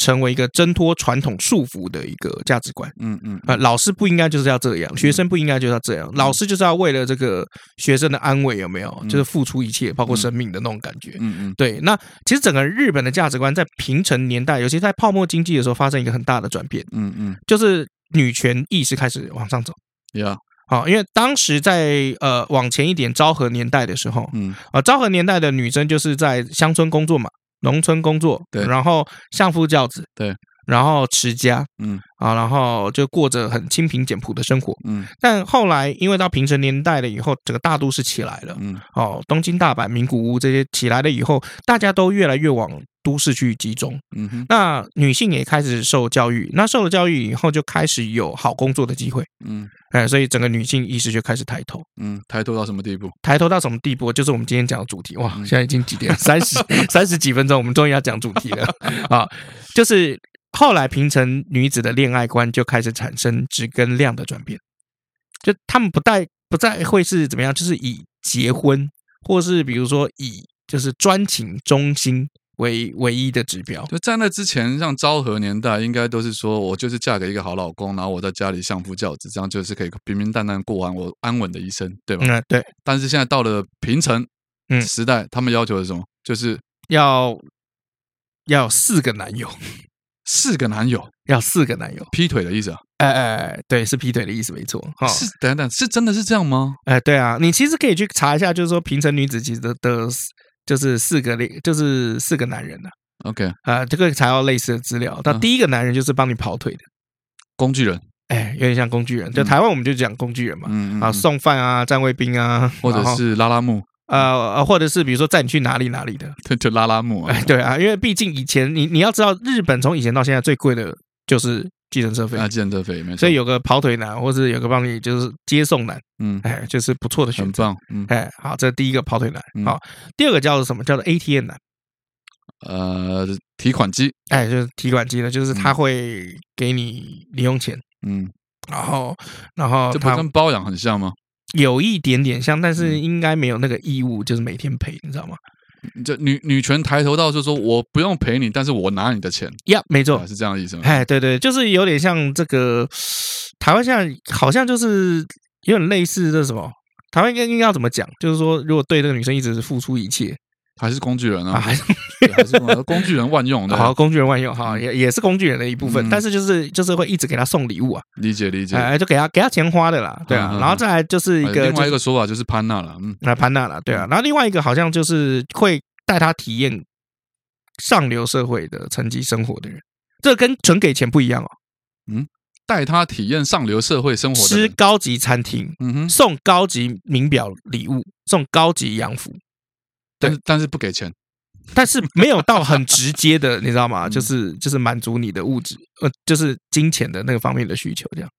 成为一个挣脱传统束缚的一个价值观，嗯嗯，呃，老师不应该就是要这样，学生不应该就是要这样，老师就是要为了这个学生的安危，有没有？就是付出一切，包括生命的那种感觉，嗯嗯，对。那其实整个日本的价值观在平成年代，尤其在泡沫经济的时候，发生一个很大的转变，嗯嗯，就是女权意识开始往上走，呀，好，因为当时在呃往前一点昭和年代的时候，嗯。啊，昭和年代的女生就是在乡村工作嘛。农村工作，对，然后相夫教子，对，然后持家，嗯，啊，然后就过着很清贫简朴的生活，嗯。但后来因为到平成年代了以后，整个大都市起来了，嗯，哦，东京、大阪、名古屋这些起来了以后，大家都越来越往都市去集中，嗯哼。那女性也开始受教育，那受了教育以后，就开始有好工作的机会，嗯。哎，所以整个女性意识就开始抬头，嗯，抬头到什么地步？抬头到什么地步？就是我们今天讲的主题。哇，现在已经几点？三十三十几分钟，我们终于要讲主题了 啊！就是后来平城女子的恋爱观就开始产生质跟量的转变，就他们不再不再会是怎么样，就是以结婚，或是比如说以就是专情忠心。为唯一的指标，就在那之前，像昭和年代，应该都是说我就是嫁给一个好老公，然后我在家里相夫教子，这样就是可以平平淡淡过完我安稳的一生，对吧？嗯，对。但是现在到了平城嗯时代，嗯、他们要求的是什么？就是要要四个男友，四个男友，要四个男友，劈腿的意思啊？哎哎，对，是劈腿的意思，没错。哦、是等等，是真的是这样吗？哎，对啊，你其实可以去查一下，就是说平成女子其实的。的就是四个类，就是四个男人呐。OK，啊，这个查到类似的资料。那第一个男人就是帮你跑腿的工具人，哎，有点像工具人。就台湾我们就讲工具人嘛，啊，送饭啊，站卫兵啊，或者是拉拉木，呃，或者是比如说载你去哪里哪里的，就拉拉木。哎，对啊，因为毕竟以前你你要知道，日本从以前到现在最贵的就是。计程车费啊，计程车费没错。所以有个跑腿男，或者有个帮你就是接送男，嗯，哎，就是不错的选择，很棒，嗯，哎，好，这是第一个跑腿男，好，第二个叫做什么？叫做 ATM 男，呃，提款机，哎，就是提款机呢，就是他会给你零用钱，嗯，然后，然后，这不跟包养很像吗？有一点点像，但是应该没有那个义务，就是每天陪，你知道吗？这女女权抬头到就是说，我不用赔你，但是我拿你的钱。呀，没错，是这样的意思吗？哎，对对，就是有点像这个台湾现在好像就是有点类似这什么？台湾应该应该要怎么讲？就是说，如果对这个女生一直是付出一切，还是工具人啊？还是还是工具人万用的？好，工具人万用哈，也也是工具人的一部分，但是就是就是会一直给他送礼物啊。理解理解，哎，就给他给他钱花的啦，对啊。然后再来就是一个另外一个说法就是潘娜了，嗯，那潘娜了，对啊。然后另外一个好像就是会。带他体验上流社会的层级生活的人，这跟纯给钱不一样哦。嗯，带他体验上流社会生活，吃高级餐厅，嗯哼，送高级名表礼物，送高级洋服，但是但是不给钱，但是没有到很直接的，你知道吗？就是就是满足你的物质，呃，就是金钱的那个方面的需求，这样。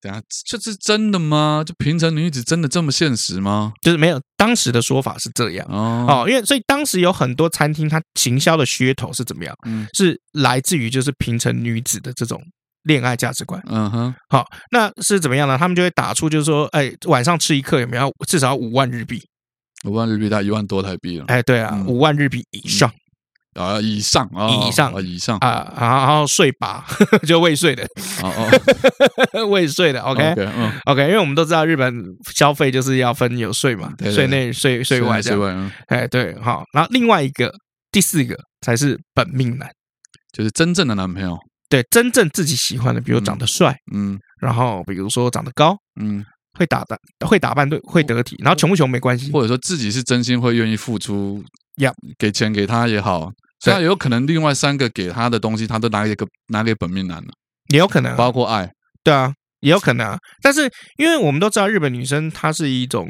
等下，这是真的吗？就平成女子真的这么现实吗？就是没有，当时的说法是这样哦，哦，因为所以当时有很多餐厅，它行销的噱头是怎么样？嗯，是来自于就是平成女子的这种恋爱价值观。嗯哼，好，那是怎么样呢？他们就会打出就是说，哎，晚上吃一客有没有至少五万日币？五万日币大概一万多台币了。哎，对啊，五万日币以上。啊，以上啊，以上。啊，以上。啊，然后税吧，就未税的，哦哦，未税的，OK，嗯，OK，因为我们都知道日本消费就是要分有税嘛，税内、税税外这样，哎，对，好，然后另外一个第四个才是本命男，就是真正的男朋友，对，真正自己喜欢的，比如长得帅，嗯，然后比如说长得高，嗯，会打扮，会打扮，对，会得体，然后穷不穷没关系，或者说自己是真心会愿意付出，要给钱给他也好。那有可能另外三个给他的东西，他都拿给个拿给本命男了，也有可能，包括爱，对啊，也有可能啊。但是因为我们都知道，日本女生她是一种。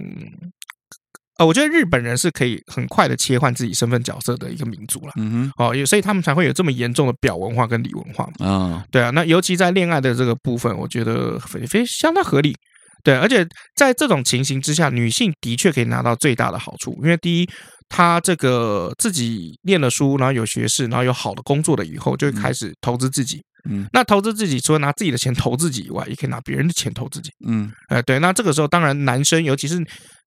呃，我觉得日本人是可以很快的切换自己身份角色的一个民族了，嗯哼，哦，所以他们才会有这么严重的表文化跟里文化嘛，啊，对啊，那尤其在恋爱的这个部分，我觉得非非相当合理，对，而且在这种情形之下，女性的确可以拿到最大的好处，因为第一。她这个自己念了书，然后有学士，然后有好的工作了以后，就会开始投资自己。嗯，那投资自己，除了拿自己的钱投自己以外，也可以拿别人的钱投自己。嗯，哎，对，那这个时候，当然男生，尤其是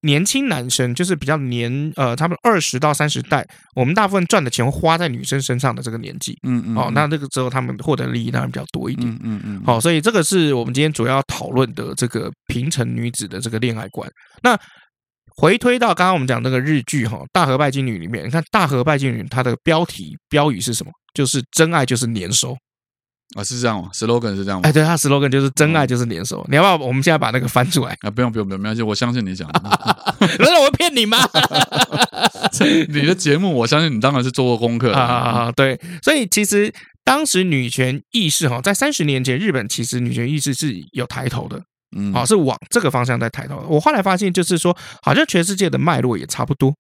年轻男生，就是比较年呃，他们二十到三十代，我们大部分赚的钱会花在女生身上的这个年纪。嗯嗯，哦，那这个时候他们获得利益当然比较多一点。嗯嗯嗯，好，所以这个是我们今天主要讨论的这个平成女子的这个恋爱观。那。回推到刚刚我们讲那个日剧哈《大和拜金女》里面，你看《大和拜金女》它的标题标语是什么？就是真爱就是年收啊，是这样吗？slogan 是这样吗？哎，对，他 slogan 就是真爱就是联手。你要不要我们现在把那个翻出来啊？不用不用不用，没关系，我相信你讲的。难道我会骗你吗？你的节目，我相信你当然是做过功课啊。对，所以其实当时女权意识哈，在三十年前，日本其实女权意识是有抬头的。嗯，好，是往这个方向在抬头。我后来发现，就是说，好像全世界的脉络也差不多，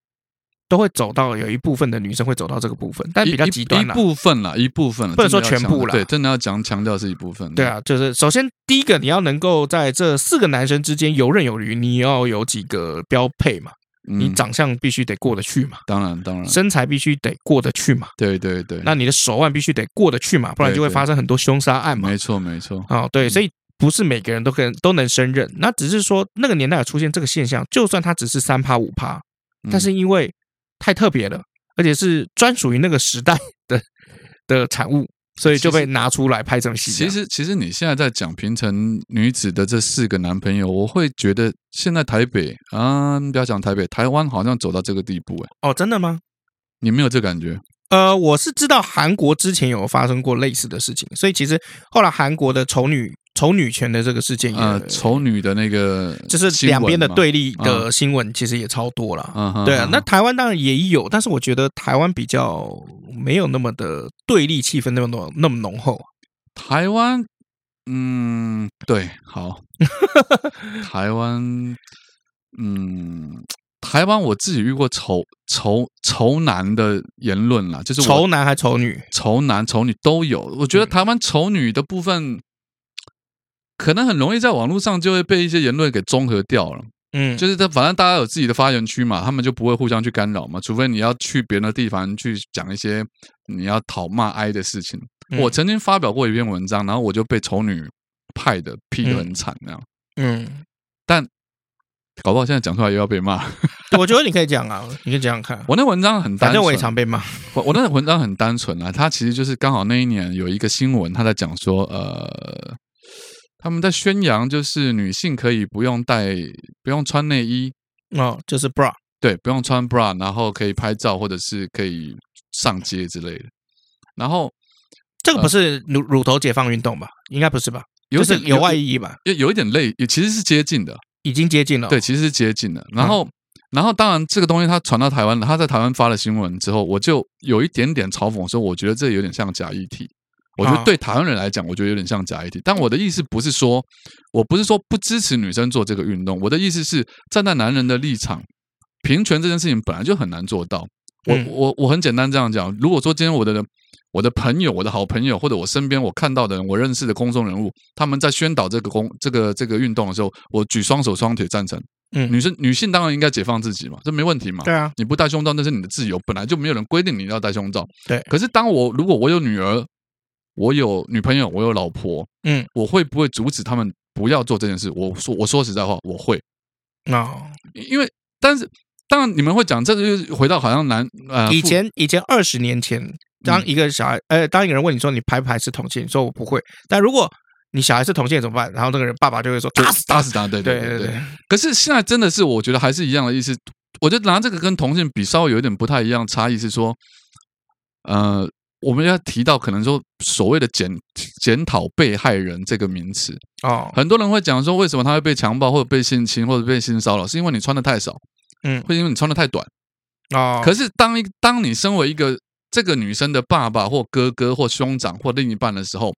都会走到有一部分的女生会走到这个部分，但比较极端一部分啦，一部分，不能说全部啦。对，真的要讲强调是一部分。对啊，就是首先第一个，你要能够在这四个男生之间游刃有余，你要有几个标配嘛？你长相必须得过得去嘛？当然，当然，身材必须得过得去嘛？对对对。那你的手腕必须得过得去嘛？不然就会发生很多凶杀案嘛？没错，没错。哦，对，所以。不是每个人都可都能胜任，那只是说那个年代有出现这个现象，就算他只是三趴五趴，但是因为太特别了，而且是专属于那个时代的的产物，所以就被拿出来拍成戏。其实，其实你现在在讲平成女子的这四个男朋友，我会觉得现在台北啊，不要讲台北，台湾好像走到这个地步哎。哦，真的吗？你没有这感觉？呃，我是知道韩国之前有发生过类似的事情，所以其实后来韩国的丑女。丑女权的这个事件也，呃，丑女的那个就是两边的对立的新闻，其实也超多了。嗯，对啊，那台湾当然也有，但是我觉得台湾比较没有那么的对立气氛那么浓那么浓厚。台湾，嗯，对，好，台湾，嗯，台湾我自己遇过丑丑丑男的言论啦，就是丑男还丑女，丑男丑女都有。我觉得台湾丑女的部分。可能很容易在网络上就会被一些言论给综合掉了，嗯，就是这反正大家有自己的发言区嘛，他们就不会互相去干扰嘛，除非你要去别的地方去讲一些你要讨骂哀的事情。嗯、我曾经发表过一篇文章，然后我就被丑女派的批得很惨那样，嗯，但搞不好现在讲出来又要被骂。我觉得你可以讲啊，你可以讲讲看。我那文章很单纯，反正我也常被骂。我我那文章很单纯啊，它其实就是刚好那一年有一个新闻，他在讲说呃。他们在宣扬，就是女性可以不用带、不用穿内衣哦，就是 bra，对，不用穿 bra，然后可以拍照或者是可以上街之类的。然后这个不是乳乳头解放运动吧？应该不是吧？有点有外衣吧？有有一点类，也其实是接近的，已经接近了。对，其实是接近了。然后，然后当然这个东西它传到台湾了，他在台湾发了新闻之后，我就有一点点嘲讽说，我觉得这有点像假议题。我觉得对台湾人来讲，我觉得有点像假议题。但我的意思不是说，我不是说不支持女生做这个运动。我的意思是站在男人的立场，平权这件事情本来就很难做到。我我我很简单这样讲：如果说今天我的我的朋友、我的好朋友，或者我身边我看到的人、我认识的公众人物，他们在宣导这个公这个这个运动的时候，我举双手双腿赞成。嗯，女生女性当然应该解放自己嘛，这没问题嘛。对啊，你不戴胸罩那是你的自由，本来就没有人规定你要戴胸罩。对。可是当我如果我有女儿。我有女朋友，我有老婆，嗯，我会不会阻止他们不要做这件事？我说，我说实在话，我会。那因为，但是，当然你们会讲，这个就是回到好像男呃，以前以前二十年前，当一个小孩，呃，当一个人问你说你排不排斥同性，你说我不会。但如果你小孩是同性怎么办？然后那个人爸爸就会说打死打死他，对对对对。可是现在真的是，我觉得还是一样的意思。我觉得拿这个跟同性比，稍微有一点不太一样，差异是说，呃。我们要提到可能说所谓的检检讨被害人这个名词哦，很多人会讲说，为什么他会被强暴或者被性侵或者被性骚扰，是因为你穿的太少，嗯，会因为你穿的太短哦。可是当一当你身为一个这个女生的爸爸或哥哥或兄长或另一半的时候，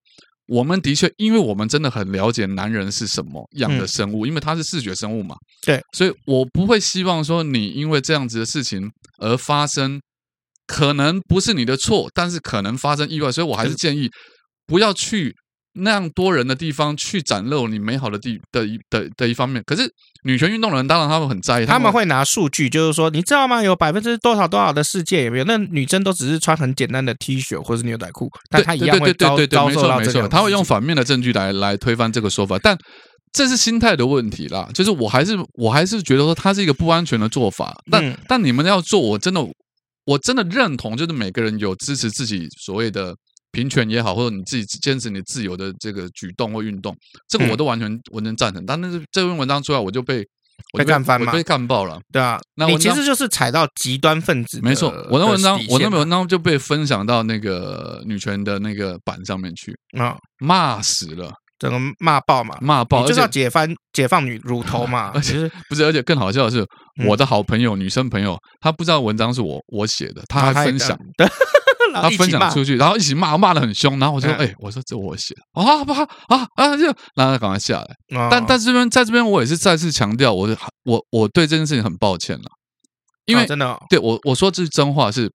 我们的确，因为我们真的很了解男人是什么样的生物，嗯、因为他是视觉生物嘛。对，所以我不会希望说你因为这样子的事情而发生，可能不是你的错，但是可能发生意外，所以我还是建议不要去。那样多人的地方去展露你美好的地的一的的一方面，可是女权运动的人当然他们很在意，他们会拿数据，就是说你知道吗？有百分之多少多少的世界有没有？那女生都只是穿很简单的 T 恤或是牛仔裤，但她一样会遭遭受到这个。他会用反面的证据来来推翻这个说法，但这是心态的问题啦。就是我还是我还是觉得说它是一个不安全的做法，但、嗯、但你们要做，我真的我真的认同，就是每个人有支持自己所谓的。平权也好，或者你自己坚持你自由的这个举动或运动，这个我都完全我能赞成。但是这篇文章出来，我就被我被干翻嘛，被干爆了。对啊，那你其实就是踩到极端分子。没错，我那文章，我那篇文章就被分享到那个女权的那个版上面去啊，骂死了，整个骂爆嘛，骂爆，就是要解放解放女乳头嘛。而且不是，而且更好笑的是，我的好朋友女生朋友，她不知道文章是我我写的，她还分享。她分享出去，然后一起骂，骂的很凶，然后我就说：“哎、欸，我说这我写的啊，不好啊啊！”就然后他赶快下来。哦、但但这边在这边，我也是再次强调，我我我对这件事情很抱歉了，因为、哦、真的、哦、对我我说这是真话，是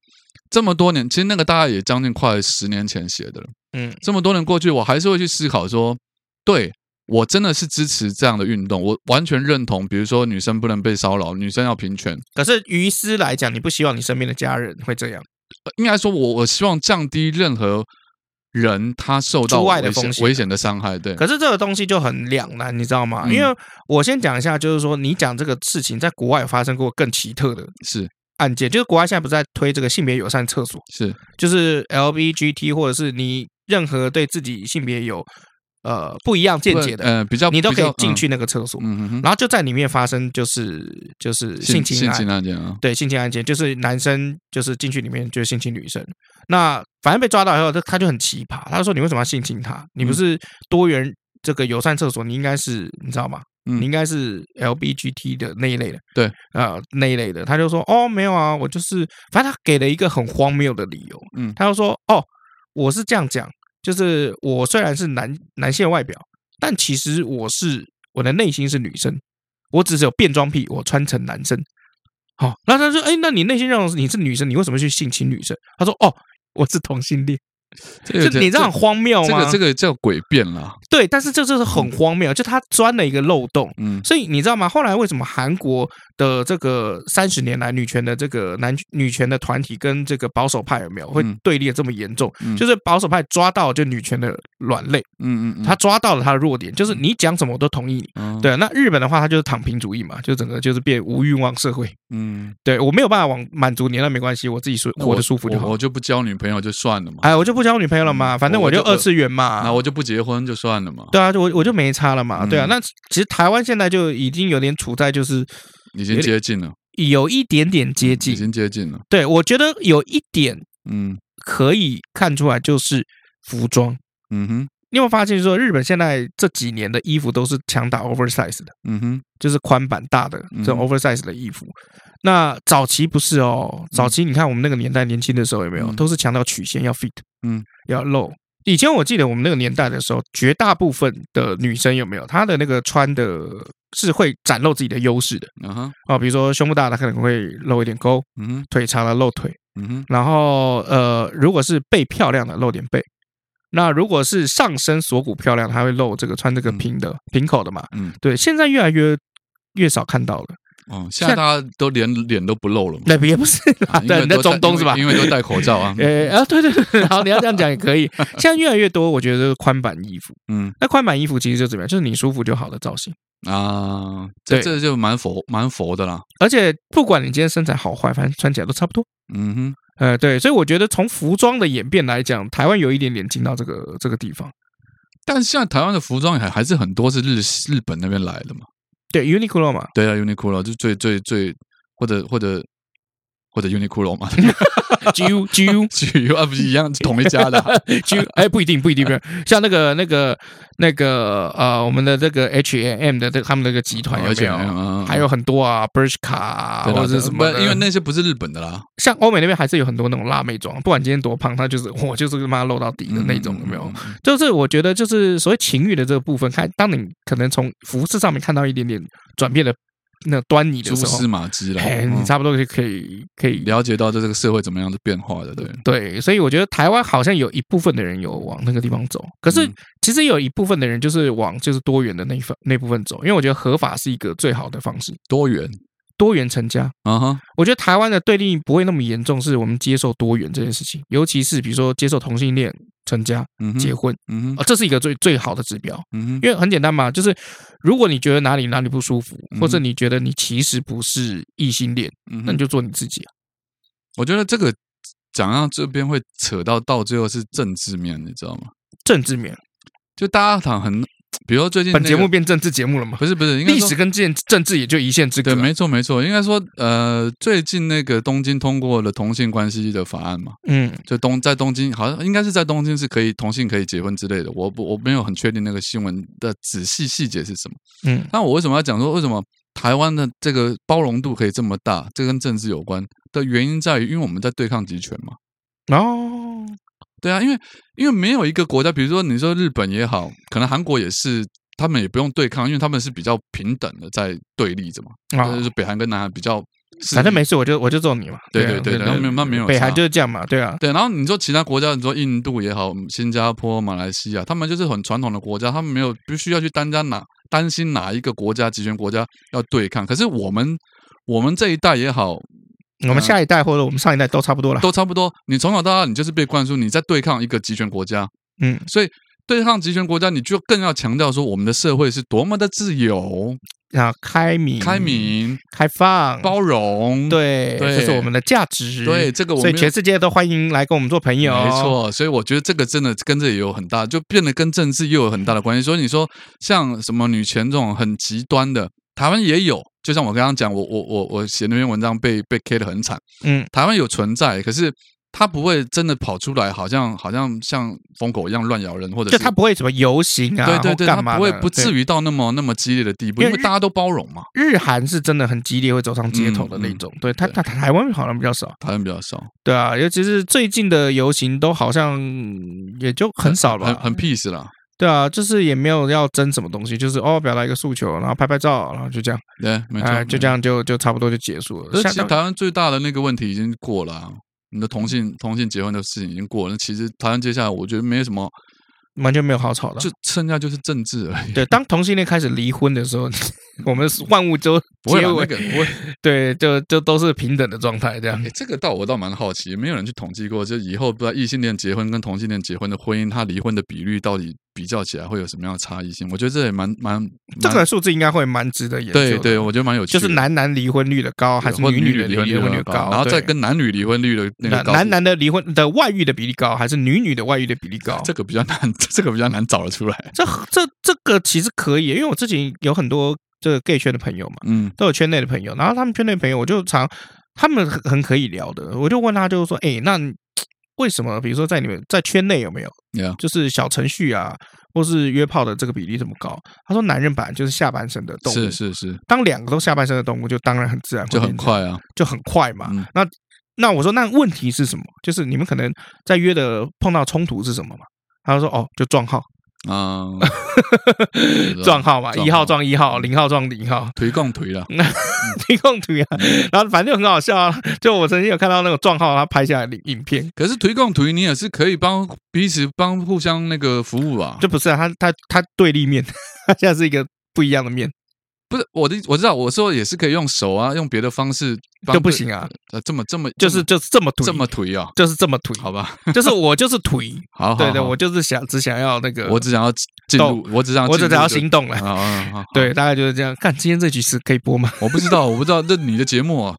这么多年，其实那个大概也将近快十年前写的了。嗯，这么多年过去，我还是会去思考说，对我真的是支持这样的运动，我完全认同。比如说，女生不能被骚扰，女生要平权。可是于私来讲，你不希望你身边的家人会这样？应该说我，我我希望降低任何人他受到危险的风险、危险的伤害。对，可是这个东西就很两难，你知道吗？嗯、因为我先讲一下，就是说你讲这个事情，在国外有发生过更奇特的是案件，是就是国外现在不是在推这个性别友善厕所，是就是 LBGT 或者是你任何对自己性别有。呃，不一样见解的，呃，比较你都可以进去那个厕所，嗯嗯，然后就在里面发生，就是就是性侵案，性侵案件啊，对，性侵案件，就是男生就是进去里面就是性侵女生，那反正被抓到以后，他他就很奇葩，他就说你为什么要性侵他？你不是多元这个友善厕所，你应该是你知道吗？你应该是 LBGT 的那一类的，对。啊，那一类的，他就说哦没有啊，我就是，反正他给了一个很荒谬的理由，嗯，他就说哦，我是这样讲。就是我虽然是男男性外表，但其实我是我的内心是女生，我只是有变装癖，我穿成男生。好，那他说，哎，那你内心认为你是女生，你为什么去性侵女生？他说，哦，我是同性恋。这就你这样很荒谬吗？这个这个叫诡辩啦。对，但是这就是很荒谬，就他钻了一个漏洞。嗯，所以你知道吗？后来为什么韩国的这个三十年来女权的这个男女权的团体跟这个保守派有没有会对立的这么严重？就是保守派抓到就女权的软肋。嗯嗯，他抓到了他的弱点，就是你讲什么我都同意你。对，那日本的话，他就是躺平主义嘛，就整个就是变无欲望社会。嗯，对我没有办法往满足你，那没关系，我自己舒活得舒服就好。我就不交女朋友就算了嘛。哎，我就不。交女朋友了嘛？反正我就二次元嘛，那我就不结婚就算了嘛。对啊，我我就没差了嘛。对啊，那其实台湾现在就已经有点处在就是已经接近了，有一点点接近，已经接近了。对，我觉得有一点，嗯，可以看出来就是服装。嗯哼，你有没有发现说日本现在这几年的衣服都是强打 oversize 的？嗯哼，就是宽版大的这种 oversize 的衣服。那早期不是哦，早期你看我们那个年代年轻的时候有没有，都是强调曲线要 fit，嗯，要露。以前我记得我们那个年代的时候，绝大部分的女生有没有，她的那个穿的是会展露自己的优势的，嗯哼，哦，比如说胸部大，她可能会露一点沟，嗯哼，腿长了露腿，嗯哼，然后呃，如果是背漂亮的露点背，那如果是上身锁骨漂亮，她会露这个穿这个平的平口的嘛，嗯，对，现在越来越越少看到了。哦，现在大家都连脸都不露了嘛？那也不是啦，对，你在中东是吧？因为都戴口罩啊。呃啊，对对对，好，你要这样讲也可以。现在越来越多，我觉得是宽版衣服。嗯，那宽版衣服其实就怎么样？就是你舒服就好的造型啊。这这就蛮佛蛮佛的啦。而且不管你今天身材好坏，反正穿起来都差不多。嗯哼，呃，对，所以我觉得从服装的演变来讲，台湾有一点点进到这个这个地方。但是现在台湾的服装还还是很多是日日本那边来的嘛。对，Uniqlo 嘛，对啊，Uniqlo 就最最最或者或者或者 Uniqlo 嘛，G U G U G U 啊，不是一样，同一家的。G U 哎，不一定，不一定，不一定。像那个、那个、那个呃，我们的这个 H and M 的这他们那个集团有没有？还有很多啊，Bershka 或者是什么？因为那些不是日本的啦。像欧美那边还是有很多那种辣妹装，不管今天多胖，她就是我就是他妈露到底的那种，有没有？就是我觉得，就是所谓情欲的这个部分，看当你可能从服饰上面看到一点点转变的。那端倪的时候，蛛丝马迹了，差不多就可以可以了解到这这个社会怎么样的变化的，对。对，所以我觉得台湾好像有一部分的人有往那个地方走，可是其实有一部分的人就是往就是多元的那一份那部分走，因为我觉得合法是一个最好的方式，多元。多元成家。啊哈！我觉得台湾的对立不会那么严重，是我们接受多元这件事情，尤其是比如说接受同性恋成家、结婚，嗯啊，这是一个最最好的指标，嗯，因为很简单嘛，就是如果你觉得哪里哪里不舒服，或者你觉得你其实不是异性恋，那你就做你自己啊。我觉得这个讲到这边会扯到到最后是政治面，你知道吗？政治面，就大家好像很。比如说最近、那个、本节目变政治节目了吗？不是不是，历史跟政政治也就一线之隔。对，没错没错。应该说，呃，最近那个东京通过了同性关系的法案嘛，嗯，就东在东京好像应该是在东京是可以同性可以结婚之类的。我不我没有很确定那个新闻的仔细细节是什么。嗯，那我为什么要讲说为什么台湾的这个包容度可以这么大？这跟政治有关的原因在于，因为我们在对抗集权嘛。哦。对啊，因为因为没有一个国家，比如说你说日本也好，可能韩国也是，他们也不用对抗，因为他们是比较平等的在对立着嘛。啊，就是北韩跟南韩比较，反正没事，我就我就揍你嘛。对对对，然后没有那没有，北韩就是这样嘛，对啊。对，然后你说其他国家，你说印度也好，新加坡、马来西亚，他们就是很传统的国家，他们没有必须要去担当哪担心哪一个国家集权国家要对抗。可是我们我们这一代也好。我们下一代或者我们上一代都差不多了，都差不多。你从小到大，你就是被灌输你在对抗一个集权国家，嗯，所以对抗集权国家，你就更要强调说我们的社会是多么的自由啊，开明、开明、开放、包容，对，这是我们的价值。对，这个我们，所以全世界都欢迎来跟我们做朋友。没错，所以我觉得这个真的跟这也有很大，就变得跟政治又有很大的关系。所以你说像什么女权这种很极端的，台湾也有。就像我刚刚讲，我我我我写那篇文章被被 K 的很惨。嗯，台湾有存在，可是他不会真的跑出来，好像好像像疯狗一样乱咬人，或者是就他不会什么游行啊，对对对，他不会不至于到那么那么激烈的地步，因为大家都包容嘛。日韩是真的很激烈，会走上街头的那种。对他他台湾好像比较少，台湾比较少。对啊，尤其是最近的游行都好像也就很少了，很很 peace 了。对啊，就是也没有要争什么东西，就是哦，表达一个诉求，然后拍拍照，然后就这样，对，没错，就这样就就差不多就结束了。其实台湾最大的那个问题已经过了，你的同性同性结婚的事情已经过了。其实台湾接下来我觉得没有什么。完全没有好吵的，就剩下就是政治而已。对，当同性恋开始离婚的时候，我们万物就 不会，不会，对，就就都是平等的状态这样。欸，这个倒我倒蛮好奇，没有人去统计过，就以后不知道异性恋结婚跟同性恋结婚的婚姻，他离婚的比率到底比较起来会有什么样的差异性？我觉得这也蛮蛮，这个数字应该会蛮值得研究。对对，我觉得蛮有趣。就是男男离婚率的高，还是女女的离婚率的高？然后再跟男女离婚率的那个男男的离婚的外遇的比例高，还是女女的外遇的比例高？这个比较难，这个比较难找得出来。这这这个其实可以，因为我之前有很多这个 gay 圈的朋友嘛，嗯，都有圈内的朋友，然后他们圈内朋友，我就常他们很很可以聊的，我就问他，就是说，哎，那为什么？比如说在你们在圈内有没有，Yeah. 就是小程序啊？或是约炮的这个比例这么高？他说，男人本来就是下半身的动物，是是是。当两个都下半身的动物，就当然很自然，就很快啊，就很快嘛。嗯、那那我说，那问题是什么？就是你们可能在约的碰到冲突是什么嘛？他说，哦，就撞号。啊，撞号嘛，一号撞一号，零号撞零号，推共推了，推共推啊，然后反正就很好笑啊。就我曾经有看到那个撞号，他拍下来的影片。可是推共推，你也是可以帮彼此帮互相那个服务啊。这不是啊，他他他对立面，他现在是一个不一样的面。不是我的，我知道，我说也是可以用手啊，用别的方式就不行啊。呃，这么这么就是就是这么颓，这么颓啊，就是这么颓，好吧？就是我就是颓，好，对对，我就是想只想要那个，我只想要进入，我只想我只想要心动了。啊对，大概就是这样。看今天这局是可以播吗？我不知道，我不知道这你的节目啊，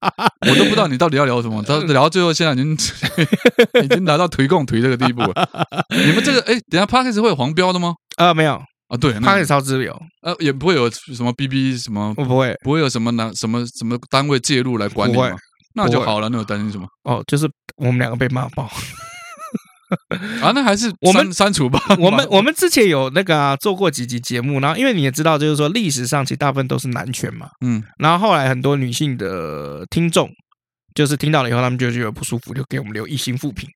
我都不知道你到底要聊什么。他聊到最后，现在已经已经达到颓共颓这个地步了。你们这个哎，等下 Podcast 会有黄标的吗？啊，没有。啊，对，他也超自由，呃，也不会有什么 BB 什么，不会，不会有什么男什么什么单位介入来管理吗？那就好了。那有担心什么？哦，就是我们两个被骂爆啊！那还是我们删除吧。我们我们之前有那个、啊、做过几集节目，然后因为你也知道，就是说历史上其实大部分都是男权嘛。嗯，然后后来很多女性的听众，就是听到了以后，他们就觉得不舒服，就给我们留一星负评。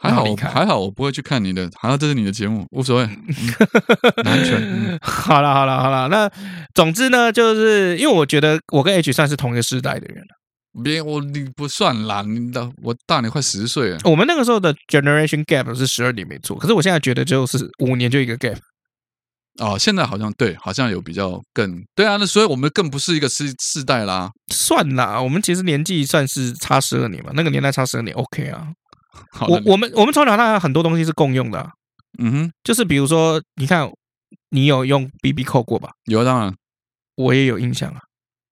还好，还好，我不会去看你的。好像这是你的节目，无所谓。嗯、男权。嗯、好了，好了，好了。那总之呢，就是因为我觉得我跟 H 算是同一个世代的人了。别，我你不算啦，你的我大你快十岁了。我们那个时候的 generation gap 是十二年没错，可是我现在觉得就是五年就一个 gap。哦，现在好像对，好像有比较更对啊。那所以我们更不是一个世世代啦。算啦，我们其实年纪算是差十二年嘛，那个年代差十二年，OK 啊。我我们我们从小到大很多东西是共用的，啊，嗯哼，就是比如说，你看，你有用 BB 扣过吧？有，当然，我也有印象啊。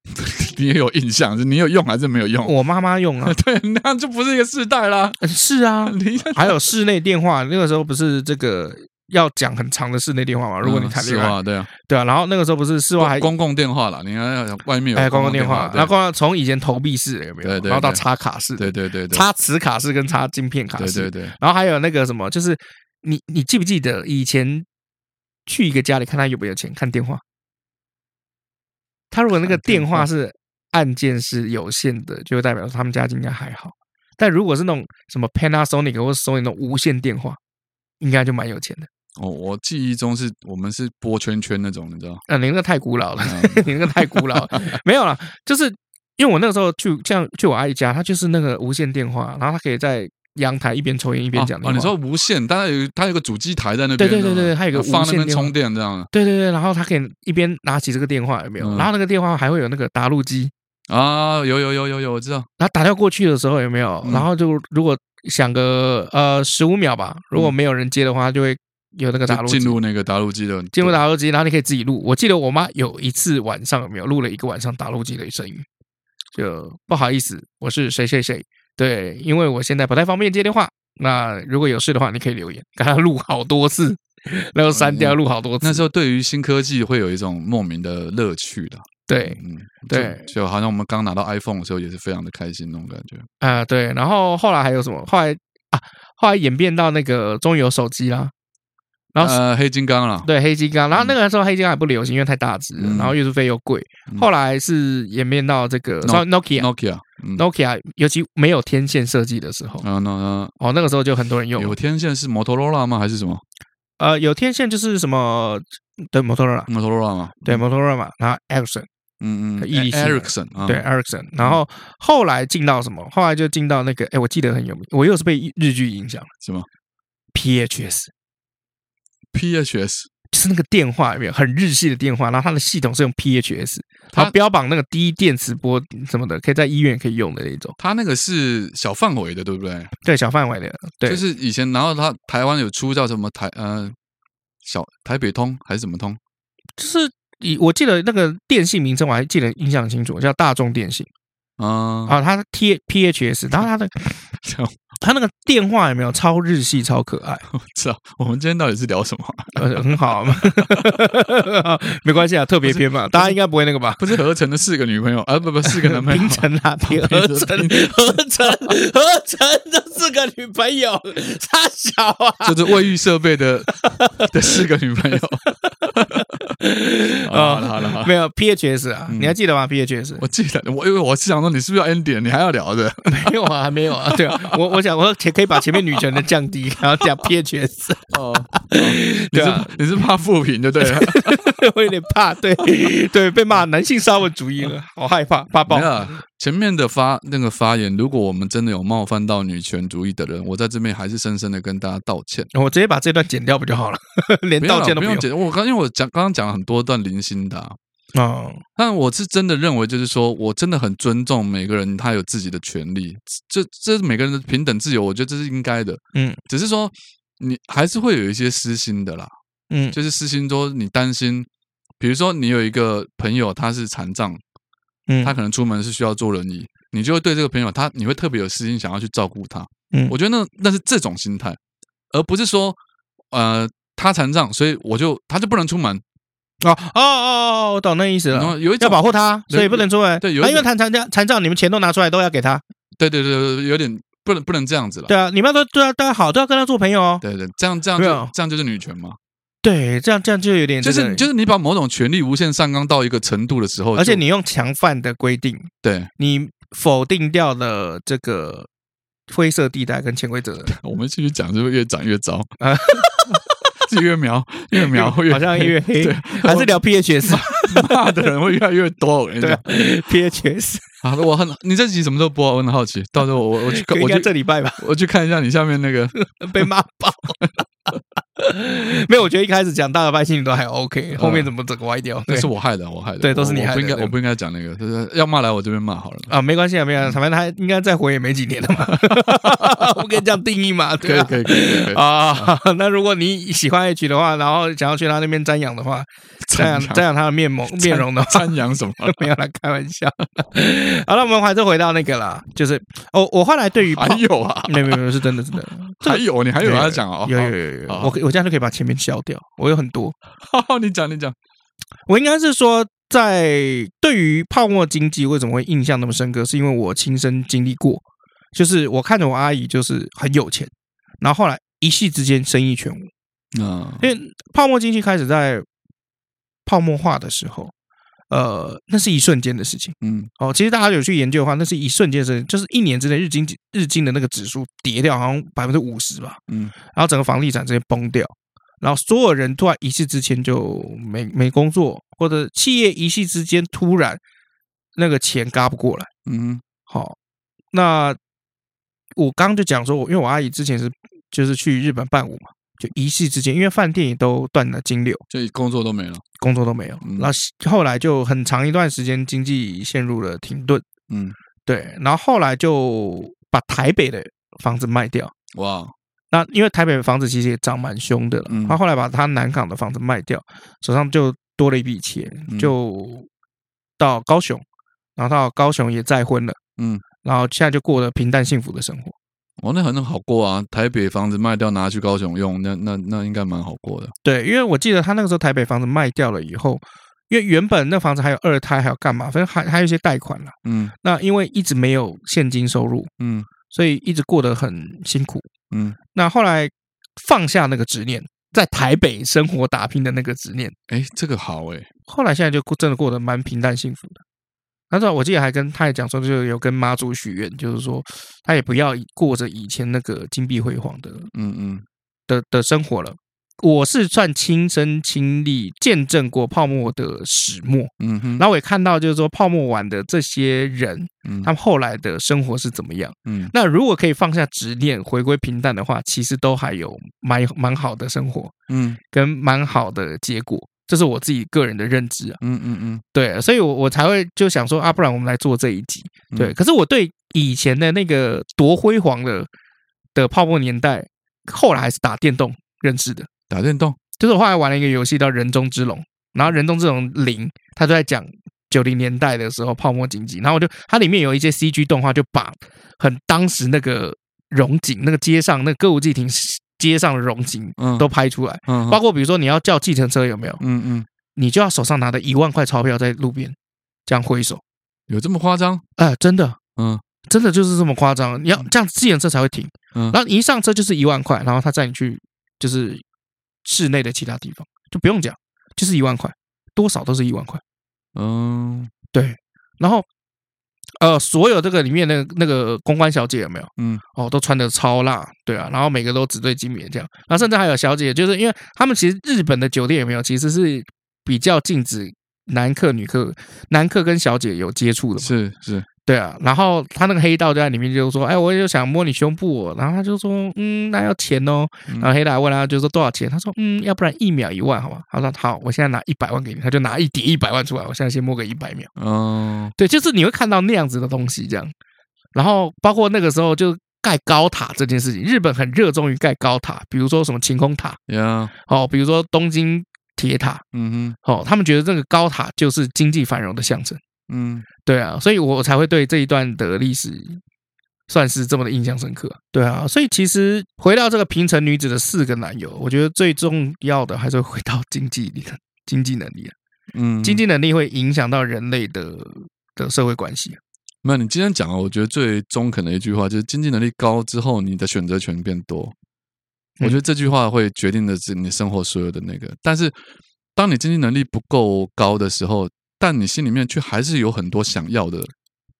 你也有印象，是你有用还是没有用？我妈妈用啊。对，那样就不是一个世代啦。是啊，还有室内电话，那个时候不是这个。要讲很长的室内电话嘛？如果你谈恋爱，对啊，对啊。然后那个时候不是室外还公共电话了，你看要外面有哎，公共电话。然后从以前投币式有没有？然后到插卡式，对对对，插磁卡式跟插晶片卡式，对对对。然后还有那个什么，就是你你记不记得以前去一个家里看他有没有钱看电话？他如果那个电话是按键是有线的，就代表他们家应该还好。但如果是那种什么 Panasonic 或者 Sony 那种无线电话，应该就蛮有钱的。哦，我记忆中是我们是拨圈圈那种，你知道？啊，你那个太古老了，嗯、你那个太古老了。没有啦，就是因为我那个时候去像去我阿姨家，她就是那个无线电话，然后她可以在阳台一边抽烟一边讲电话。哦，你说无线，当然有，它有个主机台在那边。对对对对，它有个放那边充电这样。对对对，然后她可以一边拿起这个电话，有没有？嗯、然后那个电话还会有那个答录机啊，有有有有有，我知道。然后打掉过去的时候有没有？然后就如果响个呃十五秒吧，如果没有人接的话，就会。有那个打录进入那个打录机的，进入打录机，然后你可以自己录。我记得我妈有一次晚上有没有录了一个晚上打录机的声音，就不好意思，我是谁谁谁，对，因为我现在不太方便接电话。那如果有事的话，你可以留言，给他录好多次，然后删掉录好多次。那时候对于新科技会有一种莫名的乐趣的，对，嗯，对，就好像我们刚拿到 iPhone 的时候也是非常的开心那种感觉啊，对。然后后来还有什么？后来啊，后来演变到那个终于有手机啦。然后呃，黑金刚了，对，黑金刚。然后那个时候黑金刚还不流行，因为太大只，然后运输费又贵。后来是演变到这个 Nokia，Nokia，Nokia，尤其没有天线设计的时候，啊，那哦，那个时候就很多人用。有天线是摩托罗拉吗？还是什么？呃，有天线就是什么？对，摩托罗拉，摩托罗拉嘛，对，摩托罗拉嘛。然后 Ericsson，嗯嗯，Ericsson，对，Ericsson。然后后来进到什么？后来就进到那个，哎，我记得很有名，我又是被日剧影响了，什么？PHS。PHS 是那个电话有没有很日系的电话？然后它的系统是用 PHS，它标榜那个低电磁波什么的，可以在医院可以用的那种。它那个是小范围的，对不对？对，小范围的，对。就是以前，然后它台湾有出叫什么台呃小台北通还是什么通？就是以我记得那个电信名称我还记得印象很清楚，叫大众电信。啊啊，它的 T PHS，然后它的，它那个电话有没有超日系、超可爱？我知道，我们今天到底是聊什么？呃，很好，没关系啊，特别篇嘛，大家应该不会那个吧？不是合成的四个女朋友啊，不不，四个男朋友，平成啊，平合成，合成，合成的四个女朋友，差小啊，就是卫浴设备的的四个女朋友。好了好了，没有 PHS 啊，你还记得吗？PHS，我记得，我因为我是想说，你是不是要 end 点？你还要聊的？没有啊，还没有啊。对啊，我我想我说可以把前面女权的降低，然后讲 PHS。哦，你是你是怕负评就对了，我有点怕，对对，被骂男性沙文主义了，好害怕，怕爆。前面的发那个发言，如果我们真的有冒犯到女权主义的人，我在这边还是深深的跟大家道歉。我直接把这段剪掉不就好了？连道歉都不用，不用剪。我刚因为我讲刚刚讲了很多段零星的啊，哦、但我是真的认为，就是说我真的很尊重每个人，他有自己的权利，这这是每个人的平等自由，我觉得这是应该的。嗯，只是说你还是会有一些私心的啦。嗯，就是私心说你担心，比如说你有一个朋友他是残障。嗯，他可能出门是需要坐轮椅，你就会对这个朋友，他你会特别有私心，想要去照顾他。嗯，我觉得那那是这种心态，而不是说，呃，他残障，所以我就他就不能出门，哦哦哦，我懂那意思了。有一要保护他，所以不能出来。对，有因为谈残障，残障你们钱都拿出来都要给他。对对对，有点不能不能这样子了。对啊，你们要都对啊，大家好，都要跟他做朋友哦。对对，这样这样就这样就是女权嘛。对，这样这样就有点就是就是你把某种权利无限上纲到一个程度的时候，而且你用强犯的规定，对你否定掉了这个灰色地带跟潜规则。我们继续讲，是不是越讲越糟啊？是 越描越描，好像越黑，还是聊 PHS？骂的人会越来越多。我跟你讲，PHS。好的，我很，你这集什么时候播？我很好奇。到时候我我去，我去这礼拜吧，我去看一下你下面那个 被骂爆。没有，我觉得一开始讲大而拜心里都还 OK，后面怎么整个歪掉？那是我害的，我害的。对，都是你害的。不应该，我不应该讲那个，就是要骂来我这边骂好了。啊，没关系啊，没关系，反正他应该再活也没几年了嘛。我跟你讲定义嘛，可以，可以，可以。啊，那如果你喜欢 H 的话，然后想要去他那边瞻仰的话，瞻仰瞻仰他的面貌面容的话，瞻仰什么？没有来开玩笑。好了，我们还是回到那个啦，就是哦，我后来对于还有啊，没有没有，是真的，真的还有，你还有要讲哦，有有有有，我我这样就可以把前面消掉，我有很多。你讲你讲，我应该是说，在对于泡沫经济为什么会印象那么深刻，是因为我亲身经历过，就是我看着我阿姨就是很有钱，然后后来一夕之间生意全无。啊，因为泡沫经济开始在泡沫化的时候，呃，那是一瞬间的事情。嗯，哦，其实大家有去研究的话，那是一瞬间的事情，就是一年之内日经日经的那个指数跌掉，好像百分之五十吧。嗯，然后整个房地产直接崩掉。然后所有人突然一夕之间就没没工作，或者企业一夕之间突然那个钱嘎不过来，嗯，好，那我刚刚就讲说，我因为我阿姨之前是就是去日本伴舞嘛，就一夕之间，因为饭店也都断了金流，所以工作都没了，工作都没有。那后后来就很长一段时间经济陷入了停顿，嗯，对，然后后来就把台北的房子卖掉，哇。那因为台北的房子其实也涨蛮凶的了，他后来把他南港的房子卖掉，手上就多了一笔钱，就到高雄，然后到高雄也再婚了，嗯，然后现在就过了平淡幸福的生活。哦，那很好过啊！台北房子卖掉拿去高雄用，那那那应该蛮好过的。对，因为我记得他那个时候台北房子卖掉了以后，因为原本那房子还有二胎，还有干嘛，反正还还有一些贷款了，嗯，那因为一直没有现金收入，嗯，所以一直过得很辛苦。嗯，那后来放下那个执念，在台北生活打拼的那个执念，哎，这个好哎。后来现在就真的过得蛮平淡幸福的。那时候我记得还跟他也讲说，就有跟妈祖许愿，就是说他也不要过着以前那个金碧辉煌的，嗯嗯。的的生活了。我是算亲身亲历见证过泡沫的始末，嗯哼，然后我也看到就是说泡沫完的这些人，嗯，他们后来的生活是怎么样，嗯，那如果可以放下执念，回归平淡的话，其实都还有蛮蛮好的生活，嗯，跟蛮好的结果，这是我自己个人的认知啊，嗯嗯嗯，对，所以我我才会就想说啊，不然我们来做这一集，对，可是我对以前的那个多辉煌的的泡沫年代，后来还是打电动认识的。打电动。就是我后来玩了一个游戏叫《人中之龙》，然后《人中之龙零》它就在讲九零年代的时候泡沫经济，然后我就它里面有一些 CG 动画，就把很当时那个荣景、那个街上那个歌舞伎町街上的荣景都拍出来，嗯，包括比如说你要叫计程车有没有？嗯嗯，你就要手上拿着一万块钞票在路边这样挥手，有这么夸张？哎，真的，嗯，真的就是这么夸张。你要这样计程车才会停，嗯，然后你一上车就是一万块，然后他载你去就是。市内的其他地方就不用讲，就是一万块，多少都是一万块。嗯，对。然后，呃，所有这个里面的那个公关小姐有没有？嗯，哦，都穿的超辣，对啊。然后每个都纸醉金迷这样。然后甚至还有小姐，就是因为他们其实日本的酒店有没有，其实是比较禁止男客、女客、男客跟小姐有接触的。是是。对啊，然后他那个黑道就在里面，就说：“哎，我就想摸你胸部。”然后他就说：“嗯，那要钱哦。”然后黑道问他，就说多少钱？他说：“嗯，要不然一秒一万，好吧？”他说：“好，我现在拿一百万给你。”他就拿一叠一百万出来，我现在先摸个一百秒。哦，对，就是你会看到那样子的东西，这样。然后包括那个时候就盖高塔这件事情，日本很热衷于盖高塔，比如说什么晴空塔，呀，哦，比如说东京铁塔，嗯哼，哦，他们觉得这个高塔就是经济繁荣的象征。嗯，对啊，所以我才会对这一段的历史算是这么的印象深刻。对啊，所以其实回到这个平成女子的四个男友，我觉得最重要的还是回到经济力 经济能力啊。嗯，经济能力会影响到人类的的社会关系。那你今天讲了，我觉得最中肯的一句话就是：经济能力高之后，你的选择权变多。我觉得这句话会决定的是你生活所有的那个。但是，当你经济能力不够高的时候，但你心里面却还是有很多想要的。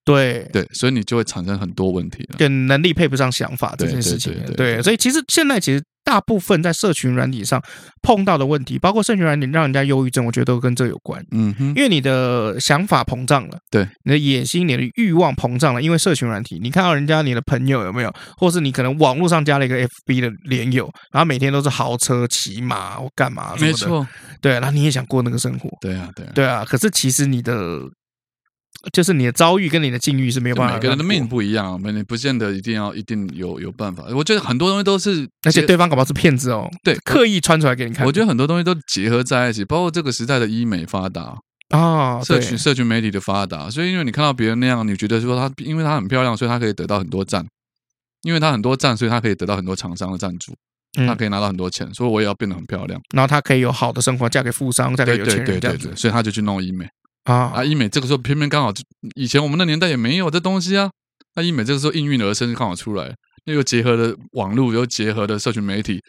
对对，所以你就会产生很多问题了。对，能力配不上想法这件事情。对，所以其实现在其实大部分在社群软体上碰到的问题，包括社群软体让人家忧郁症，我觉得都跟这有关。嗯哼，因为你的想法膨胀了，对，你的野心、你的欲望膨胀了，因为社群软体，你看到人家你的朋友有没有，或是你可能网络上加了一个 FB 的连友，然后每天都是豪车、骑马或干嘛没错，对，然后你也想过那个生活，对啊，对啊，对啊，可是其实你的。就是你的遭遇跟你的境遇是没有办法，每个人的命不一样，你不见得一定要一定有有办法。我觉得很多东西都是，而且对方搞不好是骗子哦，对，刻意穿出来给你看。我觉得很多东西都结合在一起，包括这个时代的医美发达啊，社群社群媒体的发达，所以因为你看到别人那样，你觉得说他因为他很漂亮，所以他可以得到很多赞，因为他很多赞，所以他可以得到很多厂商的赞助，他可以拿到很多钱，所以我也要变得很漂亮，然后他可以有好的生活，嫁给富商，嫁给有钱人，对对对对，所以他就去弄医美。啊啊！医美这个时候偏偏刚好，以前我们那年代也没有这东西啊。那医美这个时候应运而生，刚好出来，那又结合了网络，又结合了社群媒体，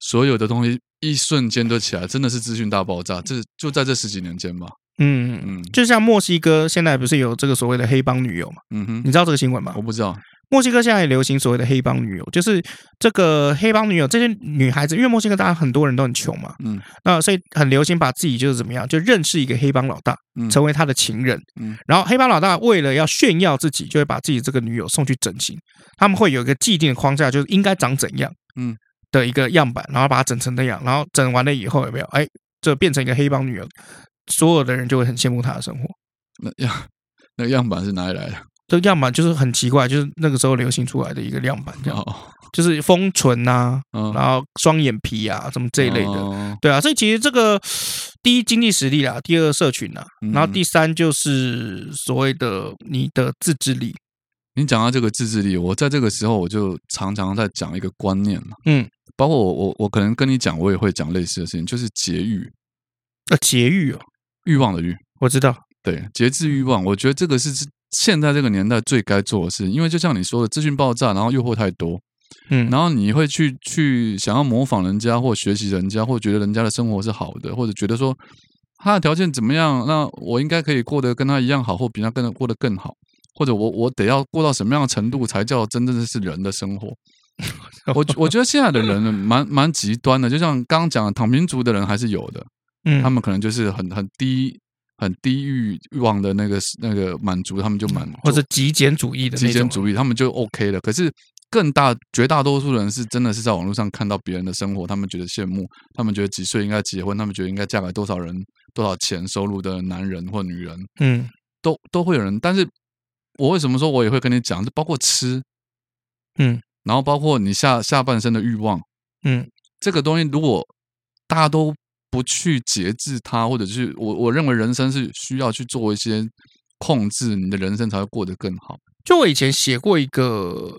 所有的东西一瞬间都起来，真的是资讯大爆炸。这就在这十几年间吧。嗯嗯，就像墨西哥现在不是有这个所谓的黑帮女友嘛？嗯哼，你知道这个新闻吗？我不知道。墨西哥现在也流行所谓的黑帮女友，就是这个黑帮女友，这些女孩子，因为墨西哥大家很多人都很穷嘛，嗯，那所以很流行把自己就是怎么样，就认识一个黑帮老大，成为他的情人，嗯，然后黑帮老大为了要炫耀自己，就会把自己这个女友送去整形，他们会有一个既定的框架，就是应该长怎样，嗯，的一个样板，然后把它整成那样，然后整完了以后有没有？哎，就变成一个黑帮女友，所有的人就会很羡慕她的生活。那样，那个样板是哪里来的？这个样板就是很奇怪，就是那个时候流行出来的一个样板，这样，哦、就是丰唇呐、啊，哦、然后双眼皮啊，什么这一类的，哦、对啊，所以其实这个第一经济实力啦，第二社群啦，嗯、然后第三就是所谓的你的自制力。你讲到这个自制力，我在这个时候我就常常在讲一个观念嘛，嗯，包括我我我可能跟你讲，我也会讲类似的事情，就是节欲，啊，节欲哦，欲望的欲，我知道，对，节制欲望，我觉得这个是。现在这个年代最该做的事，因为就像你说的，资讯爆炸，然后诱惑太多，嗯，然后你会去去想要模仿人家，或学习人家，或觉得人家的生活是好的，或者觉得说他的条件怎么样，那我应该可以过得跟他一样好，或比他更过得更好，或者我我得要过到什么样的程度才叫真正的是人的生活？我我觉得现在的人蛮 蛮极端的，就像刚刚讲的，躺平族的人还是有的，嗯，他们可能就是很很低。很低欲欲望的那个那个满足，他们就满，或者极简主义的极简主义，他们就 OK 了。可是更大绝大多数人是真的是在网络上看到别人的生活，他们觉得羡慕，他们觉得几岁应该结婚，他们觉得应该嫁给多少人、多少钱收入的男人或女人，嗯，都都会有人。但是我为什么说我也会跟你讲，就包括吃，嗯，然后包括你下下半身的欲望，嗯，这个东西如果大家都。不去节制它，或者是我我认为人生是需要去做一些控制，你的人生才会过得更好。就我以前写过一个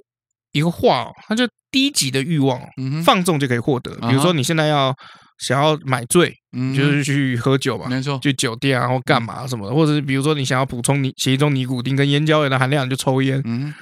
一个话，它就低级的欲望，嗯、放纵就可以获得。比如说你现在要想要买醉，嗯、就是去喝酒嘛，没错，去酒店啊或干嘛什么的，嗯、或者是比如说你想要补充你血液中尼古丁跟烟胶原的含量，你就抽烟，嗯、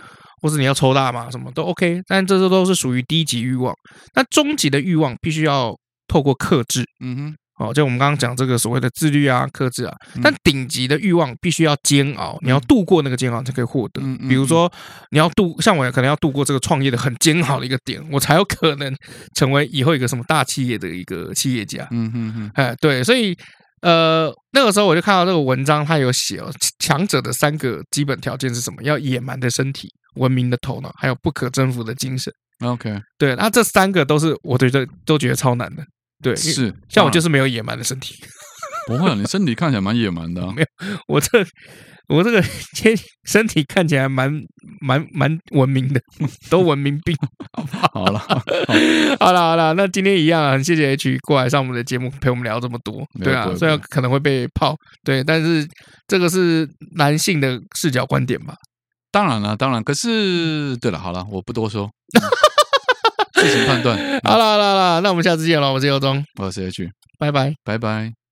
或是你要抽大麻什么都 OK。但这些都是属于低级欲望。那终极的欲望必须要透过克制，嗯哼。哦，就我们刚刚讲这个所谓的自律啊、克制啊，但顶级的欲望必须要煎熬，你要度过那个煎熬才可以获得。比如说，你要度，像我可能要度过这个创业的很煎熬的一个点，我才有可能 成为以后一个什么大企业的一个企业家。嗯嗯嗯，哎，对，所以呃，那个时候我就看到这个文章，它有写哦，强者的三个基本条件是什么？要野蛮的身体、文明的头脑，还有不可征服的精神。OK，对，那这三个都是我觉得都觉得超难的。对，是像我就是没有野蛮的身体，不会啊，你身体看起来蛮野蛮的。啊 没有，我这我这个 身身体看起来蛮蛮蛮文明的，都文明病。好了，好了，好了，那今天一样，很谢谢 H 过来上我们的节目陪我们聊这么多。对啊，虽然可能会被泡，对，但是这个是男性的视角观点吧？当然了，当然。可是，对了，好了，我不多说。自行判断。好啦好啦好啦，那我们下次见了。我是尤忠，我是 H，拜拜，拜拜。